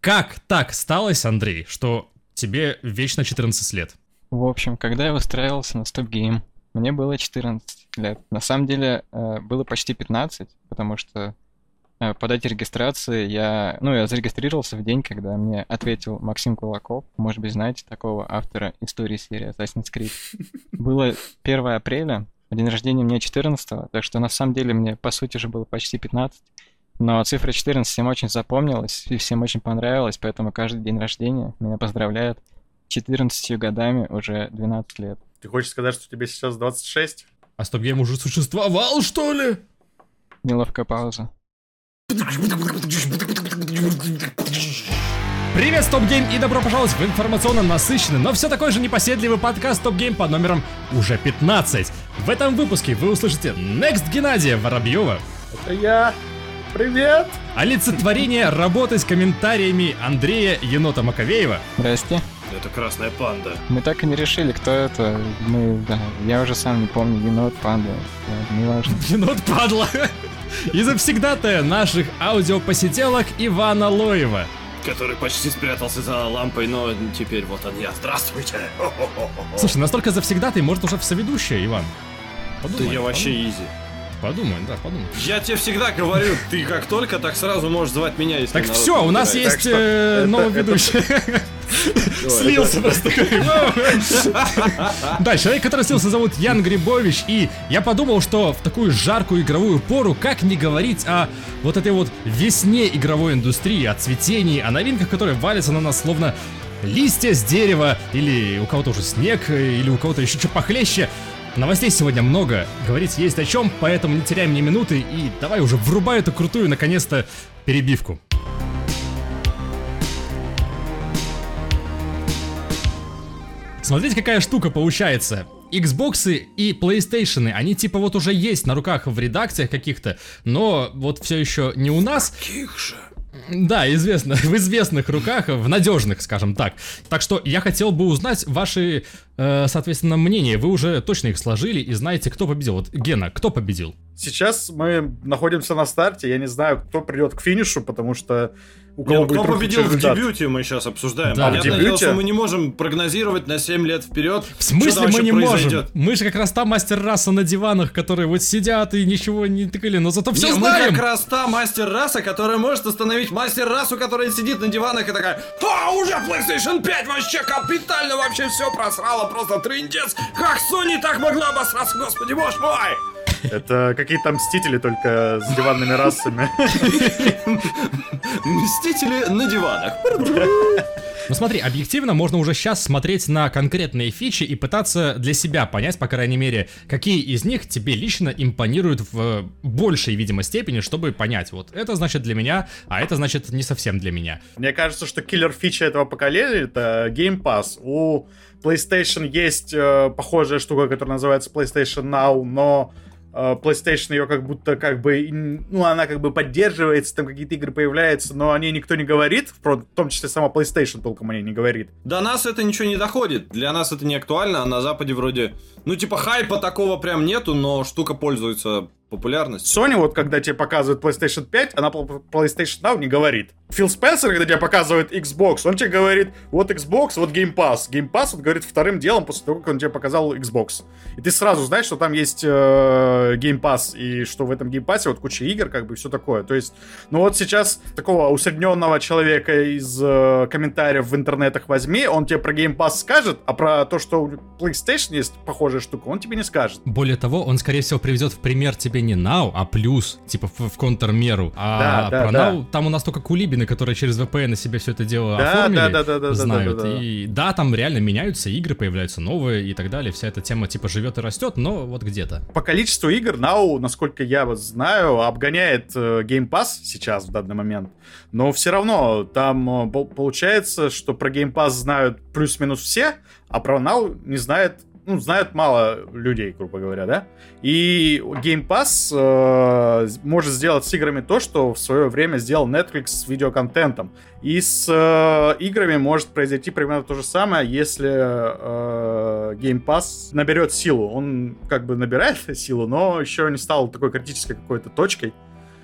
Как так сталось, Андрей, что тебе вечно 14 лет? В общем, когда я устраивался на Game, мне было 14 лет. На самом деле э, было почти 15, потому что э, по дате регистрации я... Ну, я зарегистрировался в день, когда мне ответил Максим Кулаков. Может быть, знаете такого автора истории серии Assassin's Creed. Было 1 апреля, день рождения мне 14 так что на самом деле мне, по сути же, было почти 15. Но цифра 14 всем очень запомнилась и всем очень понравилась, поэтому каждый день рождения меня поздравляют 14 годами уже 12 лет. Ты хочешь сказать, что тебе сейчас 26? А StopGame уже существовал, что ли? Неловкая пауза. Привет, StopGame, и добро пожаловать в информационно насыщенный, но все такой же непоседливый подкаст StopGame под номером уже 15. В этом выпуске вы услышите Next Геннадия Воробьева. Это я. Привет! Олицетворение работы с комментариями Андрея Енота Маковеева. Здрасте. Это красная панда. Мы так и не решили, кто это. Мы, да, я уже сам не помню, енот, панда. Ладно, неважно. Енот падла. И завсегдатая наших аудиопосетелок Ивана Лоева. Который почти спрятался за лампой, но теперь вот он я. Здравствуйте! Слушай, настолько завсегдатый, может уже в соведущая, Иван. Да Подумай, я вообще изи. Подумай, да, подумай. Я тебе всегда говорю, ты как только, так сразу можешь звать меня, если Так все, у нас есть э, новый ведущий. Слился просто. Да, человек, который слился, зовут Ян Грибович, и я подумал, что в такую жаркую игровую пору, как не говорить о вот этой вот весне игровой индустрии, о цветении, о новинках, которые валятся на нас словно листья с дерева, или у кого-то уже снег, э, или у кого-то еще что похлеще. Новостей сегодня много, говорить есть о чем, поэтому не теряем ни минуты и давай уже врубай эту крутую, наконец-то, перебивку. Смотрите, какая штука получается. Xbox и PlayStation, они типа вот уже есть на руках в редакциях каких-то, но вот все еще не у нас. Каких же? Да, известно, в известных руках, в надежных, скажем так. Так что я хотел бы узнать ваши, э, соответственно, мнения. Вы уже точно их сложили и знаете, кто победил. Вот, Гена, кто победил? Сейчас мы находимся на старте. Я не знаю, кто придет к финишу, потому что у кого ну, будет кто победил в дебюте, мы сейчас обсуждаем. Да, Понятное дело, дебюте. что мы не можем прогнозировать на 7 лет вперед. В смысле мы не произойдет. можем? Мы же как раз там мастер раса на диванах, которые вот сидят и ничего не тыкали, но зато все Не, мы знаем. как раз та мастер раса, которая может остановить мастер расу, которая сидит на диванах и такая А, уже PlayStation 5 вообще капитально вообще все просрала, просто трындец. Как Sony так могла обосраться, господи боже мой! Это какие-то мстители только с диванными расами. Мстители на диванах. Ну смотри, объективно можно уже сейчас смотреть на конкретные фичи и пытаться для себя понять, по крайней мере, какие из них тебе лично импонируют в большей, видимо, степени, чтобы понять, вот это значит для меня, а это значит не совсем для меня. Мне кажется, что киллер фича этого поколения это Game Pass. У PlayStation есть э, похожая штука, которая называется PlayStation Now, но PlayStation ее как будто как бы, ну, она как бы поддерживается, там какие-то игры появляются, но о ней никто не говорит, в том числе сама PlayStation толком о ней не говорит. До нас это ничего не доходит. Для нас это не актуально, а на Западе вроде... Ну, типа, хайпа такого прям нету, но штука пользуется популярностью. Sony вот, когда тебе показывает PlayStation 5, она по PlayStation Now не говорит. Фил Спенсер, когда тебе показывает Xbox, он тебе говорит, вот Xbox, вот Game Pass. Game Pass, он говорит вторым делом после того, как он тебе показал Xbox. И ты сразу знаешь, что там есть э, Game Pass, и что в этом Game Pass вот куча игр, как бы, и все такое. То есть, ну вот сейчас такого усредненного человека из э, комментариев в интернетах возьми, он тебе про Game Pass скажет, а про то, что у PlayStation есть похожая штука, он тебе не скажет. Более того, он, скорее всего, приведет в пример тебе не Now, а плюс, типа в, в контрмеру. А Да, да, про да. Now там у нас только кулибины, которые через VPN на себе все это дело Да, оформили, да, да, да, да, да, знают. да, да, да. И да, там реально меняются игры, появляются новые и так далее. Вся эта тема типа живет и растет, но вот где-то. по количеству игр Now, насколько я вот знаю, обгоняет э, Game Pass сейчас в данный момент. Но все равно там э, пол- получается, что про Game Pass знают плюс-минус все, а про Now не знает ну, знают мало людей, грубо говоря, да? И Game Pass э, может сделать с играми то, что в свое время сделал Netflix с видеоконтентом. И с э, играми может произойти примерно то же самое, если э, Game Pass наберет силу. Он как бы набирает силу, но еще не стал такой критической какой-то точкой.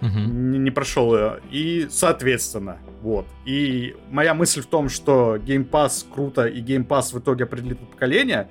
Мгм. не, не прошел ее. И, соответственно, вот. И моя мысль в том, что Game Pass круто, и Game Pass в итоге определит поколение.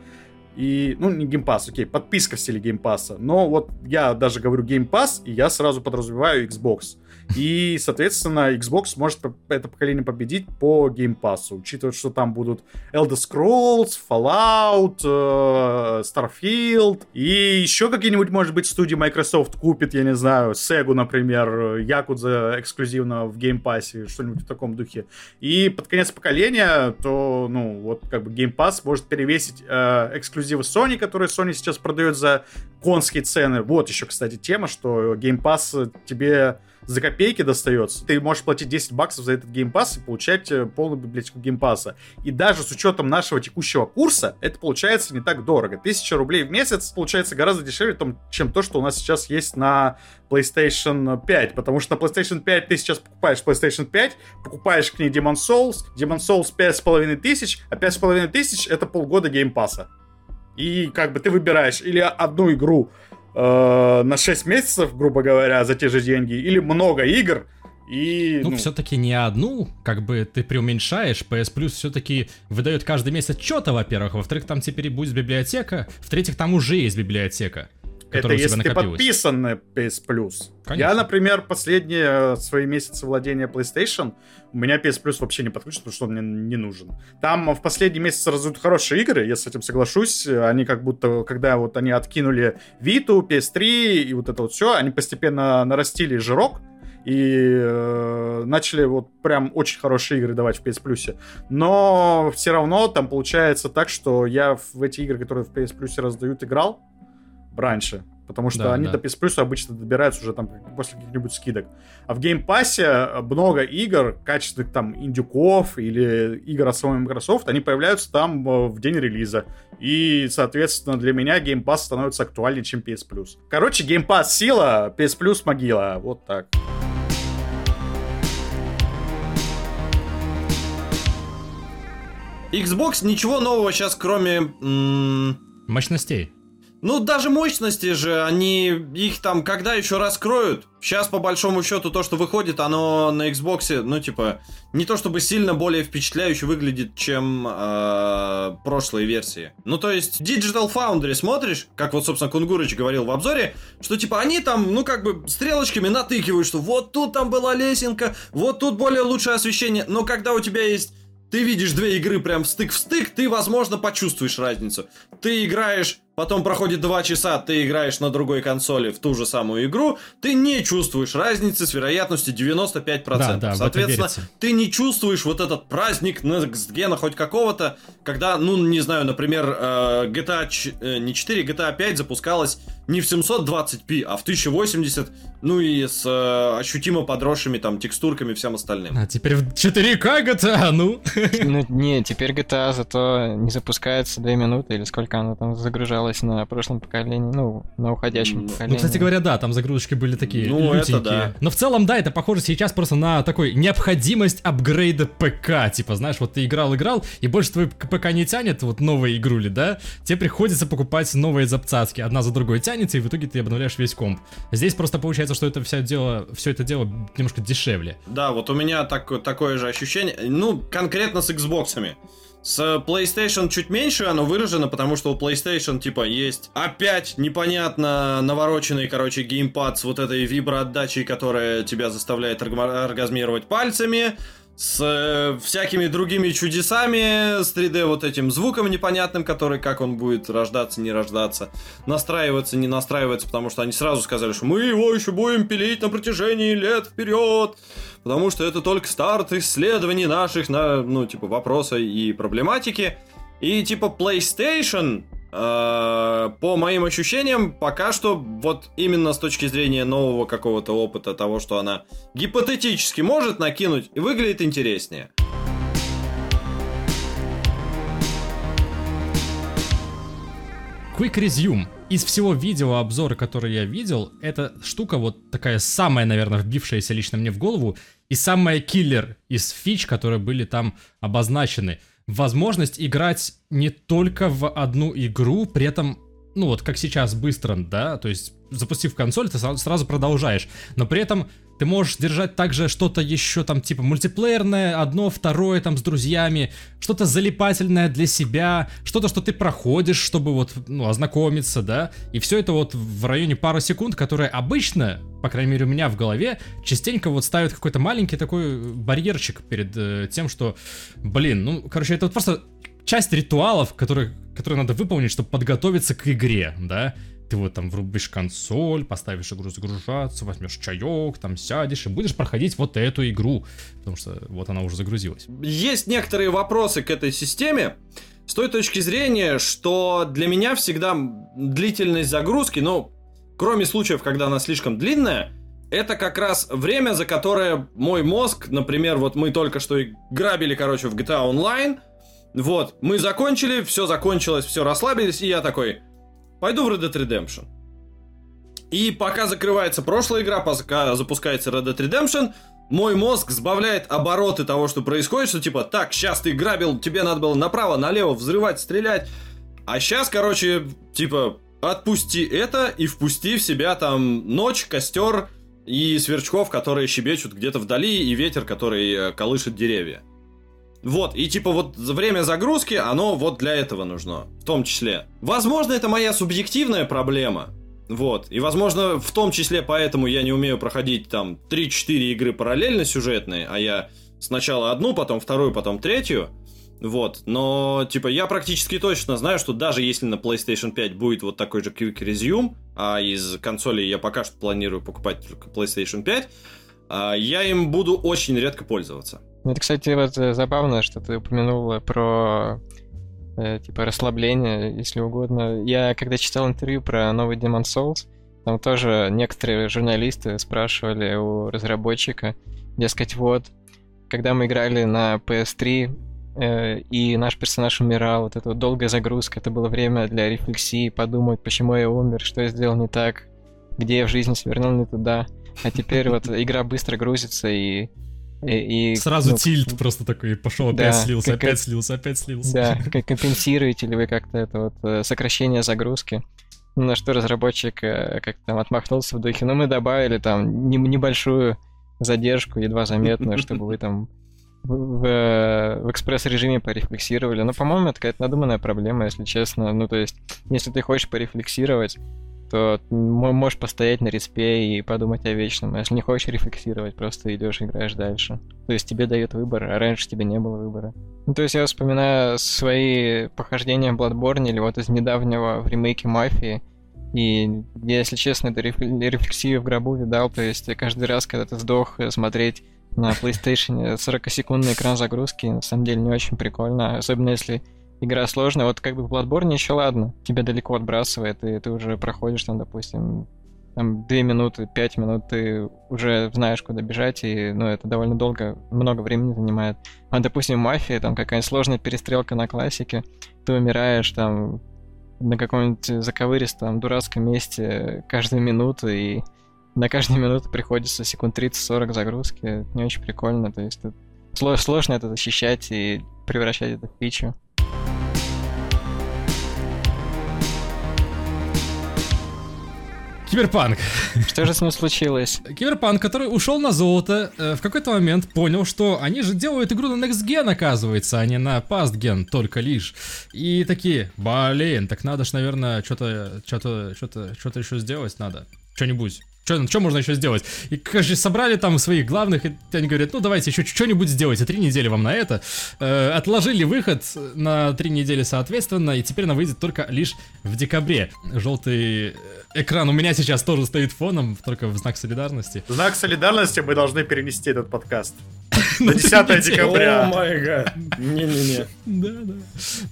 И, ну, не Game Pass, окей, подписка в стиле Game Pass. Но вот я даже говорю Game Pass, и я сразу подразумеваю Xbox. И, соответственно, Xbox может это поколение победить по Game Pass, учитывая, что там будут Elder Scrolls, Fallout, э, Starfield, и еще какие-нибудь, может быть, студии Microsoft купит, я не знаю, Sega, например, Якудза эксклюзивно в Game Pass, что-нибудь в таком духе. И под конец поколения, то, ну, вот как бы Game Pass может перевесить э, эксклюзивы Sony, которые Sony сейчас продает за конские цены. Вот еще, кстати, тема, что Game Pass тебе за копейки достается. Ты можешь платить 10 баксов за этот Game Pass и получать э, полную библиотеку Game Pass. И даже с учетом нашего текущего курса, это получается не так дорого. 1000 рублей в месяц получается гораздо дешевле, чем то, что у нас сейчас есть на PlayStation 5. Потому что на PlayStation 5 ты сейчас покупаешь PlayStation 5, покупаешь к ней Demon Souls, Demon Souls 5500 тысяч, а 5500 тысяч это полгода Game Pass. И как бы ты выбираешь или одну игру э, на 6 месяцев, грубо говоря, за те же деньги, или много игр, и... Ну, все-таки не одну, как бы ты преуменьшаешь. PS Plus все-таки выдает каждый месяц что-то, во-первых. Во-вторых, там теперь будет библиотека. В-третьих, там уже есть библиотека, Это которая у тебя если ты накопилась. подписан на PS Plus. Конечно. Я, например, последние э, свои месяцы владения PlayStation, у меня PS Plus вообще не подключен, потому что он мне не нужен. Там в последние месяцы раздают хорошие игры, я с этим соглашусь. Они как будто, когда вот они откинули Vita, PS3 и вот это вот все, они постепенно нарастили жирок и э, начали вот прям очень хорошие игры давать в PS Plus. Но все равно там получается так, что я в эти игры, которые в PS Plus раздают, играл раньше. Потому что Да, они да. до PS Plus обычно добираются уже там после каких-нибудь скидок. А в Game Pass много игр, качественных там индюков или игр от самой Microsoft, они появляются там э, в день релиза. И, соответственно, для меня Game Pass становится актуальнее, чем PS Plus. Короче, Game Pass сила, PS Plus могила. Вот так. Xbox ничего нового сейчас, кроме... м, Мощностей. Ну, даже мощности же, они их там когда еще раскроют? Сейчас, по большому счету, то, что выходит, оно на Xbox, ну, типа, не то чтобы сильно более впечатляюще выглядит, чем э, прошлые версии. Ну, то есть, Digital Foundry смотришь, как вот, собственно, Кунгурыч говорил в обзоре, что, типа, они там, ну, как бы, стрелочками натыкивают, что вот тут там была лесенка, вот тут более лучшее освещение, но когда у тебя есть ты видишь две игры прям стык в стык, ты, возможно, почувствуешь разницу. Ты играешь, потом проходит два часа, ты играешь на другой консоли в ту же самую игру, ты не чувствуешь разницы с вероятностью 95%. Да, да, Соответственно, ты не чувствуешь вот этот праздник Gen хоть какого-то, когда, ну, не знаю, например, э, GTA, э, не 4, GTA 5 запускалась не в 720p, а в 1080, ну и с э, ощутимо подросшими там текстурками и всем остальным. А теперь в 4К GTA, ну. Ну, не, теперь GTA зато не запускается 2 минуты, или сколько она там загружалась на прошлом поколении, ну, на уходящем Ну, поколении. Ну, кстати говоря, да, там загрузочки были такие Ну, это лютенькие. да. Но в целом, да, это похоже сейчас просто на такой необходимость апгрейда ПК. Типа, знаешь, вот ты играл-играл, и больше твой ПК не тянет, вот новые игрули, да? Тебе приходится покупать новые запцацки. Одна за другой тянется, и в итоге ты обновляешь весь комп. Здесь просто получается, что это все дело, все это дело немножко дешевле. Да, вот у меня так, такое же ощущение. Ну, конкретно с Xbox'ами. С PlayStation чуть меньше оно выражено, потому что у PlayStation, типа, есть опять непонятно навороченный, короче, геймпад с вот этой виброотдачей, которая тебя заставляет оргазмировать пальцами, с э, всякими другими чудесами, с 3D вот этим звуком непонятным, который, как он будет рождаться, не рождаться, настраиваться, не настраиваться, потому что они сразу сказали, что мы его еще будем пилить на протяжении лет вперед, потому что это только старт исследований наших, на, ну, типа, вопроса и проблематики. И, типа, PlayStation, по моим ощущениям, пока что вот именно с точки зрения нового какого-то опыта того, что она гипотетически может накинуть, выглядит интереснее. Quick Resume. Из всего видео обзора, который я видел, эта штука вот такая самая, наверное, вбившаяся лично мне в голову и самая киллер из фич, которые были там обозначены. Возможность играть не только в одну игру, при этом ну вот как сейчас быстро, да, то есть запустив консоль, ты сразу, продолжаешь, но при этом ты можешь держать также что-то еще там типа мультиплеерное, одно, второе там с друзьями, что-то залипательное для себя, что-то, что ты проходишь, чтобы вот, ну, ознакомиться, да, и все это вот в районе пары секунд, которые обычно, по крайней мере у меня в голове, частенько вот ставят какой-то маленький такой барьерчик перед э, тем, что, блин, ну, короче, это вот просто часть ритуалов, которые, которые надо выполнить, чтобы подготовиться к игре, да, ты вот там врубишь консоль, поставишь игру загружаться, возьмешь чаек, там сядешь и будешь проходить вот эту игру, потому что вот она уже загрузилась. Есть некоторые вопросы к этой системе, с той точки зрения, что для меня всегда длительность загрузки, ну, кроме случаев, когда она слишком длинная, это как раз время, за которое мой мозг, например, вот мы только что грабили, короче, в GTA Online, вот, мы закончили, все закончилось, все расслабились, и я такой, пойду в Red Dead Redemption. И пока закрывается прошлая игра, пока запускается Red Dead Redemption, мой мозг сбавляет обороты того, что происходит, что типа, так, сейчас ты грабил, тебе надо было направо, налево взрывать, стрелять. А сейчас, короче, типа, отпусти это и впусти в себя там ночь, костер и сверчков, которые щебечут где-то вдали, и ветер, который э, колышет деревья. Вот, и типа вот время загрузки, оно вот для этого нужно, в том числе. Возможно, это моя субъективная проблема, вот, и возможно, в том числе поэтому я не умею проходить там 3-4 игры параллельно сюжетные, а я сначала одну, потом вторую, потом третью, вот, но, типа, я практически точно знаю, что даже если на PlayStation 5 будет вот такой же Quick Resume, а из консолей я пока что планирую покупать только PlayStation 5, а, я им буду очень редко пользоваться. Это, кстати, вот э, забавно, что ты упомянула про э, типа расслабление, если угодно. Я когда читал интервью про новый Demon Souls, там тоже некоторые журналисты спрашивали у разработчика, дескать, вот, когда мы играли на PS3, э, и наш персонаж умирал, вот эта вот долгая загрузка, это было время для рефлексии, подумать, почему я умер, что я сделал не так, где я в жизни свернул не туда. А теперь вот игра быстро грузится, и и, Сразу ну, тильт просто такой пошел, опять да, слился, как, опять слился, опять слился. Да, как компенсируете ли вы как-то это вот э, сокращение загрузки? На что разработчик э, как там отмахнулся в духе, ну мы добавили там небольшую задержку, едва заметную, чтобы вы там в, в, в экспресс-режиме порефлексировали. Но, по-моему, это какая-то надуманная проблема, если честно. Ну, то есть, если ты хочешь порефлексировать, то можешь постоять на респе и подумать о вечном. А если не хочешь рефлексировать, просто идешь и играешь дальше. То есть тебе дают выбор, а раньше тебе не было выбора. Ну, то есть я вспоминаю свои похождения в Bloodborne или вот из недавнего в ремейке Мафии. И я, если честно, это рефлексию в гробу видал. То есть каждый раз, когда ты сдох, смотреть на PlayStation 40-секундный экран загрузки, на самом деле не очень прикольно. Особенно если игра сложная. Вот как бы в Bloodborne еще ладно, тебя далеко отбрасывает, и ты уже проходишь там, допустим, там 2 минуты, 5 минут, ты уже знаешь, куда бежать, и, ну, это довольно долго, много времени занимает. А, допустим, мафия, там какая-нибудь сложная перестрелка на классике, ты умираешь там на каком-нибудь заковыристом дурацком месте каждую минуту, и на каждую минуту приходится секунд 30-40 загрузки. Это не очень прикольно, то есть сложно это защищать и превращать это в фичу. Киберпанк. Что же с ним случилось? Киберпанк, который ушел на золото, э, в какой-то момент понял, что они же делают игру на Next Gen, оказывается, а не на Past Gen только лишь. И такие, блин, так надо ж, наверное, что-то, что-то, что-то, что-то еще сделать надо. Что-нибудь. Что, что можно еще сделать? И, конечно, собрали там своих главных, и они говорят, ну давайте еще что-нибудь сделайте, три недели вам на это. Э, отложили выход на три недели соответственно, и теперь она выйдет только лишь в декабре. Желтый экран у меня сейчас тоже стоит фоном, только в знак солидарности. В знак солидарности мы должны перенести этот подкаст. На 10 декабря. О май гад. Не-не-не. Да, да.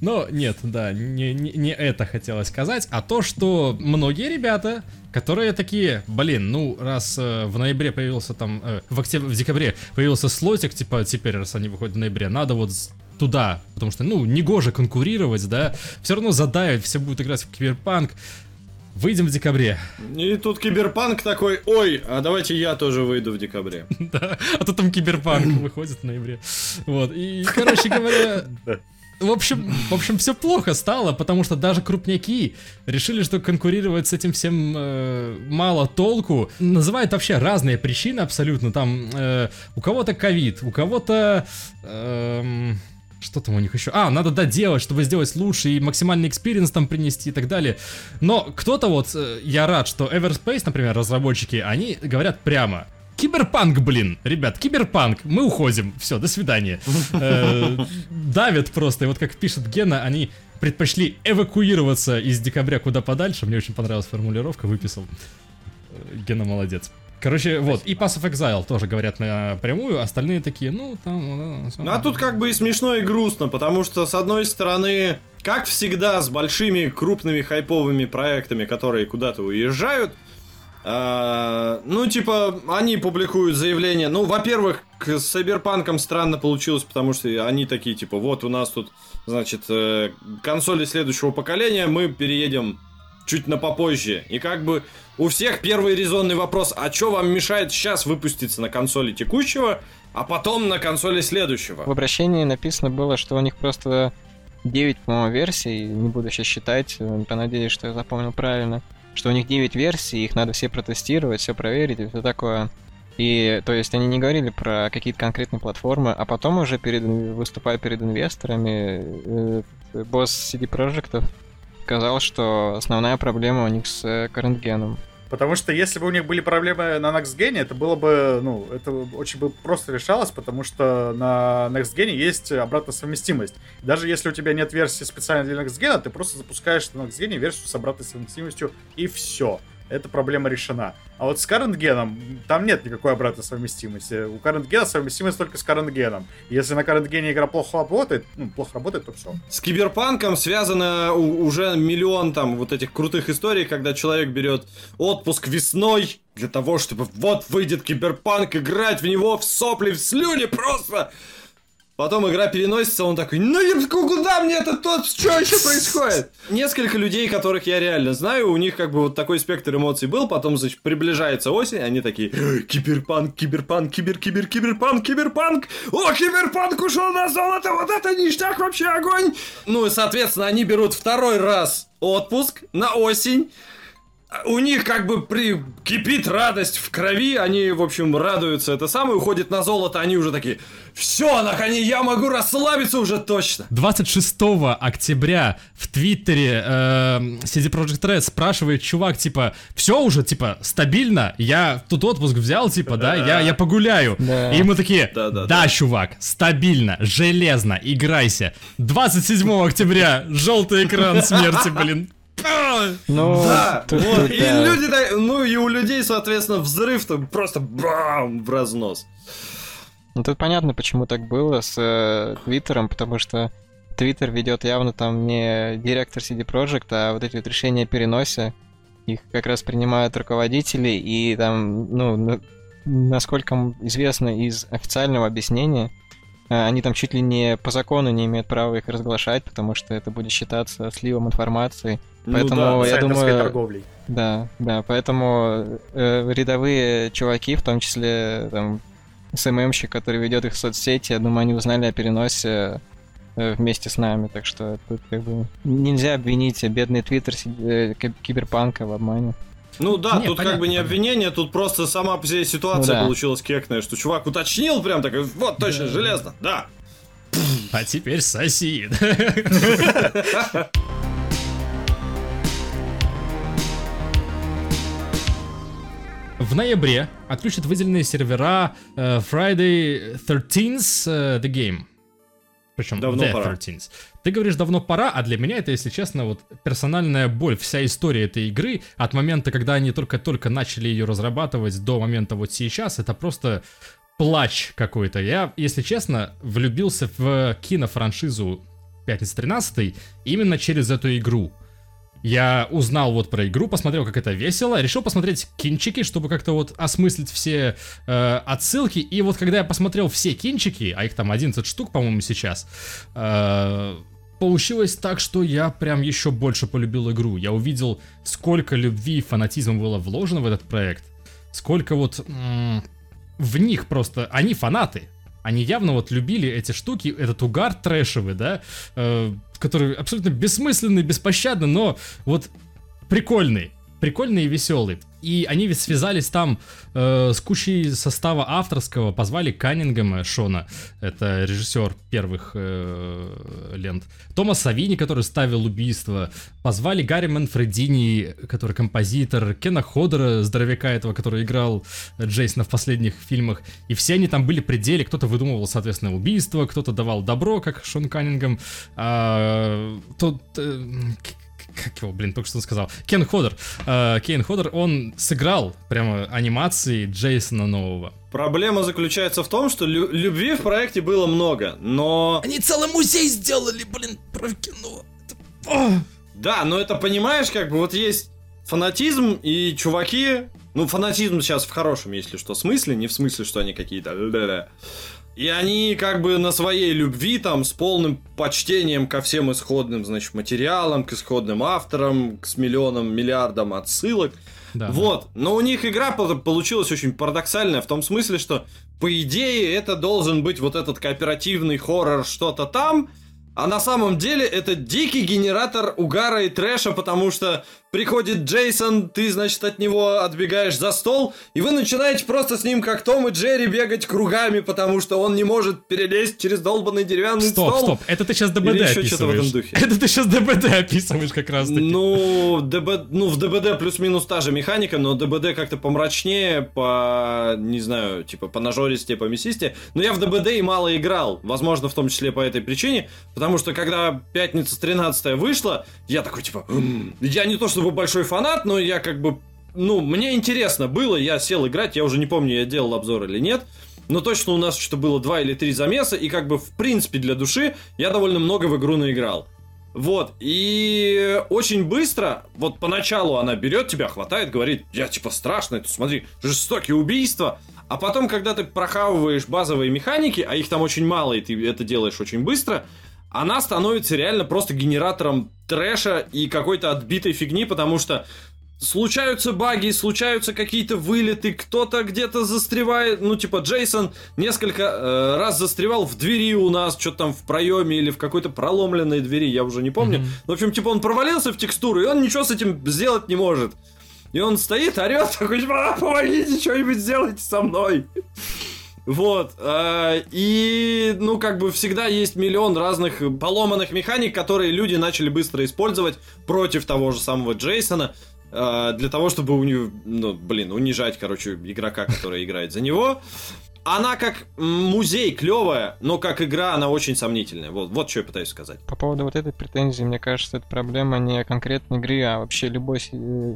Но нет, да, не, не, не это хотелось сказать, а то, что многие ребята которые такие, блин, ну, раз э, в ноябре появился там, э, в, октябре, в декабре появился слотик, типа, теперь, раз они выходят в ноябре, надо вот туда, потому что, ну, негоже конкурировать, да, все равно задавят, все будут играть в киберпанк, Выйдем в декабре. И тут киберпанк такой, ой, а давайте я тоже выйду в декабре. Да, а то там киберпанк выходит в ноябре. Вот, и, короче говоря, в общем, в общем, все плохо стало, потому что даже крупняки решили, что конкурировать с этим всем э, мало толку. Называют вообще разные причины абсолютно. Там э, у кого-то ковид, у кого-то... эм, что там у них еще? А, надо доделать, чтобы сделать лучше и максимальный experience там принести и так далее. Но кто-то вот, э, я рад, что Everspace, например, разработчики, они говорят прямо. Киберпанк, блин, ребят, киберпанк, мы уходим, все, до свидания. Э, Давят просто, и вот как пишет Гена, они предпочли эвакуироваться из декабря куда подальше. Мне очень понравилась формулировка, выписал. Э, Гена молодец. Короче, вот, и Pass of Exile тоже говорят напрямую, остальные такие, ну, там... э, Ну а тут как бы и смешно, и грустно, потому что, с одной стороны, как всегда, с большими, крупными, хайповыми проектами, которые куда-то уезжают, а, ну, типа, они публикуют заявление. Ну, во-первых, с Cyberpunk'ом странно получилось, потому что они такие, типа, вот у нас тут, значит, э, консоли следующего поколения, мы переедем чуть на попозже. И как бы у всех первый резонный вопрос, а что вам мешает сейчас выпуститься на консоли текущего, а потом на консоли следующего? В обращении написано было, что у них просто 9, по-моему, версий, не буду сейчас считать, э, понадеюсь, что я запомнил правильно, что у них 9 версий, их надо все протестировать, все проверить и все такое. И, то есть, они не говорили про какие-то конкретные платформы, а потом уже перед, выступая перед инвесторами, э, босс CD Projekt сказал, что основная проблема у них с э, current-геном. Потому что если бы у них были проблемы на Next Gen, это было бы, ну, это очень бы просто решалось, потому что на Next Gen есть обратная совместимость. Даже если у тебя нет версии специально для Next Gen, ты просто запускаешь на Next Gen версию с обратной совместимостью и все. Эта проблема решена. А вот с Current Gen там нет никакой обратной совместимости. У Current Gen совместимость только с Current Gen. Если на Current Gen игра плохо работает, ну, плохо работает, то все. С киберпанком связано уже миллион там вот этих крутых историй, когда человек берет отпуск весной для того, чтобы вот выйдет киберпанк, играть в него в сопли, в слюни просто. Потом игра переносится, он такой, ну куда мне это тот, что еще происходит? Несколько людей, которых я реально знаю, у них как бы вот такой спектр эмоций был, потом, значит, приближается осень, они такие, «Эй, киберпанк, киберпанк, кибер, кибер, киберпанк, киберпанк, о, киберпанк ушел на золото, вот это ништяк, вообще огонь! Ну и, соответственно, они берут второй раз отпуск на осень, у них как бы при... кипит радость в крови, они, в общем, радуются это самое, уходят на золото, они уже такие, все, наконец, я могу расслабиться уже точно. 26 октября в Твиттере э, CD Projekt Red спрашивает чувак, типа, все уже, типа, стабильно, я тут отпуск взял, типа, да, я, я погуляю. Да. И мы такие, Да, да, да, да. чувак, стабильно, железно, играйся. 27 октября, желтый экран смерти, блин. Ну, Да, тут- вот, тут, и да. люди, ну и у людей, соответственно, взрыв там просто бам, в разнос. Ну, тут понятно, почему так было с э, Твиттером, потому что Твиттер ведет явно там не директор CD Projekt, а вот эти вот решения о переносе. Их как раз принимают руководители, и там, ну, на- насколько известно из официального объяснения, э, они там чуть ли не по закону не имеют права их разглашать, потому что это будет считаться сливом информации. Ну Поэтому да, я думаю, торговлей. да, да, поэтому э, рядовые чуваки, в том числе там СММщик, который ведет их в соцсети, я думаю, они узнали о переносе э, вместе с нами, так что тут как бы нельзя обвинить бедный твиттер э, ки- киберпанка в обмане. Ну да, Не, тут понятно, как бы не понятно. обвинение, тут просто сама по себе ситуация Ну да. получилась кекная, что чувак уточнил прям такой, вот точно, железно, да. А теперь соси. В ноябре отключат выделенные сервера э, Friday 13 э, The Game. Причем Давно The пора. 13. Ты говоришь давно пора, а для меня это, если честно, вот персональная боль. Вся история этой игры от момента, когда они только-только начали ее разрабатывать, до момента вот сейчас, это просто плач какой-то. Я, если честно, влюбился в кинофраншизу Пятница 13 именно через эту игру. Я узнал вот про игру, посмотрел, как это весело, решил посмотреть кинчики, чтобы как-то вот осмыслить все э, отсылки. И вот когда я посмотрел все кинчики, а их там 11 штук, по-моему, сейчас, э, получилось так, что я прям еще больше полюбил игру. Я увидел, сколько любви и фанатизма было вложено в этот проект, сколько вот в них просто... Они фанаты. Они явно вот любили эти штуки, этот угар трэшевый, да, э, который абсолютно бессмысленный, беспощадный, но вот прикольный прикольный и веселый. И они ведь связались там э, с кучей состава авторского, позвали Каннингема Шона, это режиссер первых э, лент, Тома Савини, который ставил убийство, позвали Гарри Манфредини, который композитор, Кена Ходера, здоровяка этого, который играл Джейсона в последних фильмах, и все они там были при деле, кто-то выдумывал, соответственно, убийство, кто-то давал добро, как Шон Каннингем, а, тот, э, как его, блин, только что он сказал, Кен Ходер. Э, Кен Ходер, он сыграл прямо анимации Джейсона нового. Проблема заключается в том, что лю- любви в проекте было много, но... Они целый музей сделали, блин, про кино. Да, но это понимаешь, как бы вот есть фанатизм и чуваки... Ну, фанатизм сейчас в хорошем, если что, смысле, не в смысле, что они какие-то... И они как бы на своей любви там с полным почтением ко всем исходным, значит, материалам, к исходным авторам, к с миллионам, миллиардам отсылок. Да, вот, но у них игра получилась очень парадоксальная в том смысле, что по идее это должен быть вот этот кооперативный хоррор что-то там, а на самом деле это дикий генератор угара и трэша, потому что приходит Джейсон, ты, значит, от него отбегаешь за стол, и вы начинаете просто с ним, как Том и Джерри, бегать кругами, потому что он не может перелезть через долбанный деревянный стоп, стол. Стоп, стоп, это ты сейчас ДБД Или еще что-то в этом духе. Это ты сейчас ДБД описываешь как раз таки. Ну, ДБ, ну, в ДБД плюс-минус та же механика, но ДБД как-то помрачнее, по, не знаю, типа, по нажористе, по мясисте. Но я в ДБД и мало играл, возможно, в том числе по этой причине, потому что когда пятница 13 вышла, я такой, типа, я не то, что чтобы большой фанат, но я как бы... Ну, мне интересно было, я сел играть, я уже не помню, я делал обзор или нет. Но точно у нас что было два или три замеса, и как бы в принципе для души я довольно много в игру наиграл. Вот, и очень быстро, вот поначалу она берет тебя, хватает, говорит, я типа страшно, это смотри, жестокие убийства, а потом, когда ты прохавываешь базовые механики, а их там очень мало, и ты это делаешь очень быстро, она становится реально просто генератором трэша и какой-то отбитой фигни, потому что случаются баги, случаются какие-то вылеты, кто-то где-то застревает, ну типа Джейсон несколько э, раз застревал в двери у нас, что-то там в проеме или в какой-то проломленной двери, я уже не помню. Mm-hmm. В общем, типа он провалился в текстуру, и он ничего с этим сделать не может. И он стоит, орет, такой, типа, помогите, что-нибудь сделайте со мной. Вот. Э, и, ну, как бы всегда есть миллион разных поломанных механик, которые люди начали быстро использовать против того же самого Джейсона. Э, для того, чтобы у него, ну, блин, унижать, короче, игрока, который играет за него. Она как музей клевая, но как игра она очень сомнительная. Вот, вот что я пытаюсь сказать. По поводу вот этой претензии, мне кажется, это проблема не конкретной игры, а вообще любой э,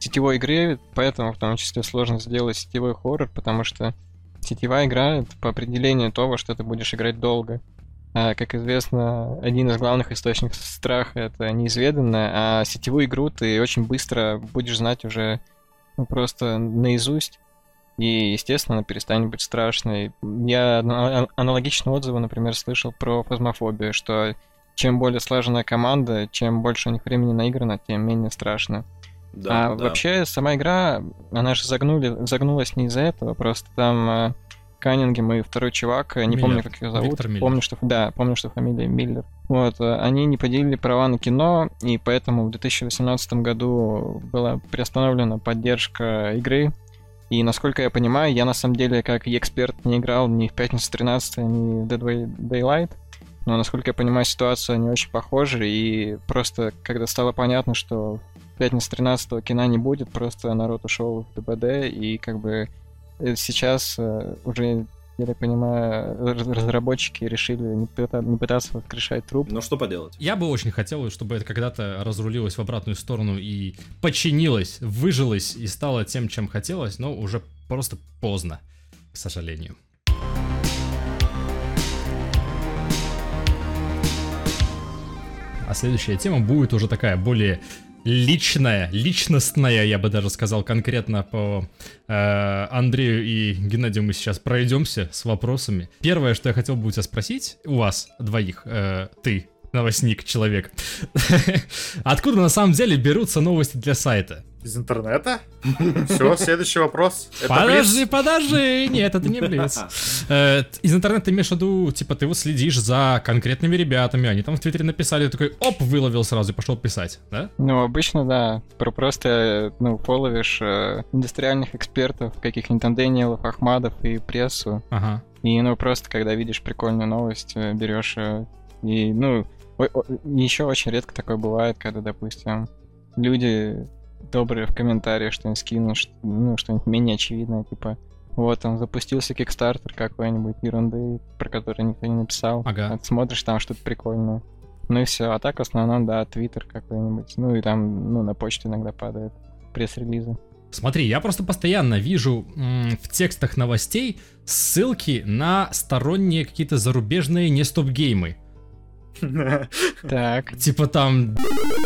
сетевой игры, поэтому в том числе сложно сделать сетевой хоррор, потому что Сетевая игра — это по определению того, что ты будешь играть долго. А, как известно, один из главных источников страха — это неизведанное, а сетевую игру ты очень быстро будешь знать уже ну, просто наизусть. И, естественно, она перестанет быть страшной. Я аналогичные отзывы, например, слышал про фазмофобию, что чем более слаженная команда, чем больше у них времени наиграно, тем менее страшно. Да, а да. вообще сама игра, она же загнули, загнулась не из-за этого, просто там э, Каннингем и второй чувак, не Миллер. помню, как его зовут, помню, что, да, помню, что фамилия Миллер. Вот, э, они не поделили права на кино, и поэтому в 2018 году была приостановлена поддержка игры. И насколько я понимаю, я на самом деле как и эксперт не играл ни в Пятницу 13, ни в Dead Way Daylight. Но, насколько я понимаю, ситуация не очень похожа, и просто когда стало понятно, что пятница 13 кино не будет, просто народ ушел в ДБД, и как бы э, сейчас э, уже, я так понимаю, разработчики решили не, пыта- не пытаться воскрешать труп. Ну что поделать? Я бы очень хотел, чтобы это когда-то разрулилось в обратную сторону и починилось, выжилось и стало тем, чем хотелось, но уже просто поздно, к сожалению. А следующая тема будет уже такая более личная, личностная, я бы даже сказал, конкретно по э, Андрею и Геннадию мы сейчас пройдемся с вопросами. Первое, что я хотел бы у тебя спросить, у вас двоих, э, ты, новостник, человек, откуда на самом деле берутся новости для сайта? Из интернета? Все, следующий вопрос. Это Подожди, Блиц? подожди, нет, это не Блиц. Э, Из интернета ты имеешь в виду, типа, ты вот следишь за конкретными ребятами, они там в Твиттере написали, такой, оп, выловил сразу и пошел писать, да? Ну, обычно, да. Про просто, ну, фоловишь э, индустриальных экспертов, каких-нибудь там Дэниелов, Ахмадов и прессу. Ага. И, ну, просто, когда видишь прикольную новость, э, берешь э, и, ну, еще очень редко такое бывает, когда, допустим, люди добрые в комментариях что-нибудь скинут, что- ну, что-нибудь менее очевидное, типа, вот, там запустился кикстартер какой-нибудь ерунды, про который никто не написал. Ага. А смотришь там что-то прикольное. Ну и все. А так в основном, да, твиттер какой-нибудь. Ну и там, ну, на почту иногда падает пресс-релизы. Смотри, я просто постоянно вижу м, в текстах новостей ссылки на сторонние какие-то зарубежные не стоп-геймы. Так. Типа там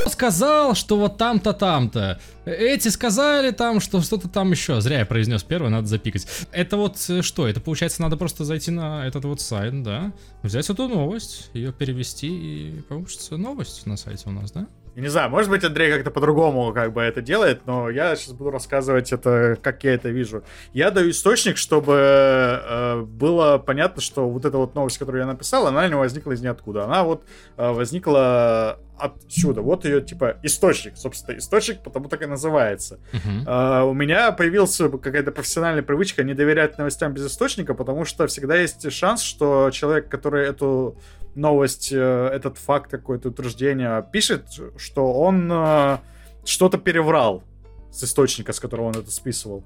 сказал, что вот там-то, там-то. Эти сказали там, что что-то там еще. Зря я произнес первое, надо запикать. Это вот э, что? Это получается, надо просто зайти на этот вот сайт, да? Взять эту новость, ее перевести и получится новость на сайте у нас, да? Я Не знаю, может быть, Андрей как-то по-другому как бы это делает, но я сейчас буду рассказывать это, как я это вижу. Я даю источник, чтобы э, было понятно, что вот эта вот новость, которую я написал, она не возникла из ниоткуда. Она вот э, возникла отсюда. Вот ее, типа, источник. Собственно, источник потому так и называется. Мгм. А, у меня появилась какая-то профессиональная привычка не доверять новостям без источника, потому что всегда есть шанс, что человек, который эту новость, э, этот факт, какое-то утверждение пишет, что он э, что-то переврал с источника, с которого он это списывал.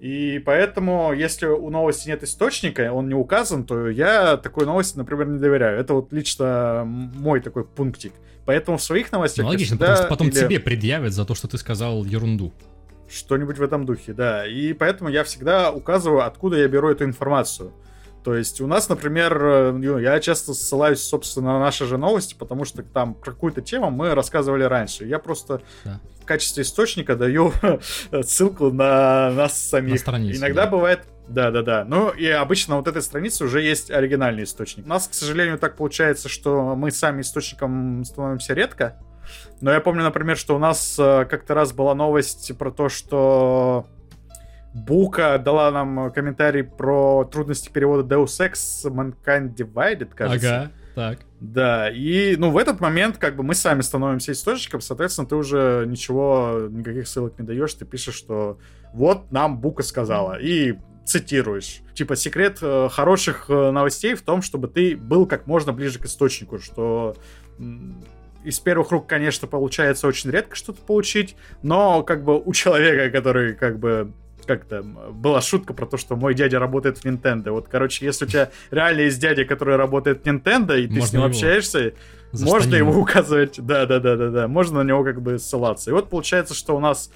И поэтому, если у новости нет источника, он не указан, то я такой новости, например, не доверяю. Это вот лично мой такой пунктик. Поэтому в своих новостях Ну, логично, всегда потому что потом или- тебе предъявят за то, что ты сказал ерунду. что-нибудь в этом духе, да. И поэтому я всегда указываю, откуда я беру эту информацию. То есть у нас, например, э, ну, я часто ссылаюсь, собственно, на наши же новости, потому что там про какую-то тему мы рассказывали раньше. Я просто Да. в качестве источника даю ссылку на нас самих. На страницу, Иногда да. бывает... Да-да-да. Ну, и обычно вот этой странице уже есть оригинальный источник. У нас, к сожалению, так получается, что мы сами источником становимся редко. Но я помню, например, что у нас э, как-то раз была новость про то, что Бука дала нам комментарий про трудности перевода Deus Ex Mankind Divided, кажется. Ага, так. Да, и, ну, в этот момент, как бы, мы сами становимся источником, соответственно, ты уже ничего, никаких ссылок не даешь, ты пишешь, что вот нам Бука сказала, и цитируешь. Типа, секрет э, хороших э, новостей в том, чтобы ты был как можно ближе к источнику, что из первых рук, конечно, получается очень редко что-то получить, но, как бы, у человека, который, как бы, как там, была шутка про то, что мой дядя работает в Nintendo. Вот, короче, если у тебя реально есть дядя, который работает в Nintendo, и ты Можно с ним его общаешься, За можно штанину. его указывать, да, да, да, да, да, можно на него как бы ссылаться. И вот получается, что у нас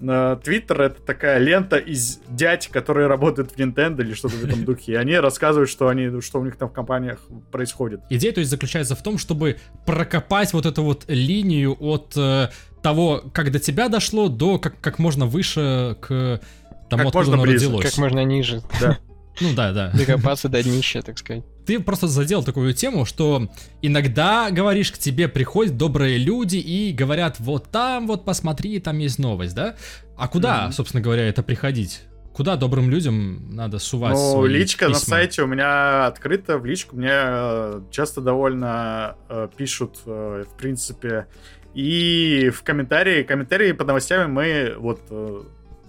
э, Твиттер это такая лента из дядь, которые работают в Nintendo или что-то в этом духе. И они рассказывают, что они, что у них там в компаниях происходит. Идея, то есть, заключается в том, чтобы прокопать вот эту вот линию от э, того, как до тебя дошло, до как, как можно выше к тому, Как откуда можно оно ближе. родилось. Как можно ниже Ну да, да. докопаться до днища, так сказать. Ты просто задел такую тему, что иногда, говоришь, к тебе приходят добрые люди и говорят, вот там вот посмотри, там есть новость, да? А куда, Мгм. собственно говоря, это приходить? Куда добрым людям надо сувать Ну, свои личка на письма? сайте у меня открыта, в личку мне э, часто довольно э, пишут, э, в принципе, и в комментарии, комментарии под новостями мы, вот, э,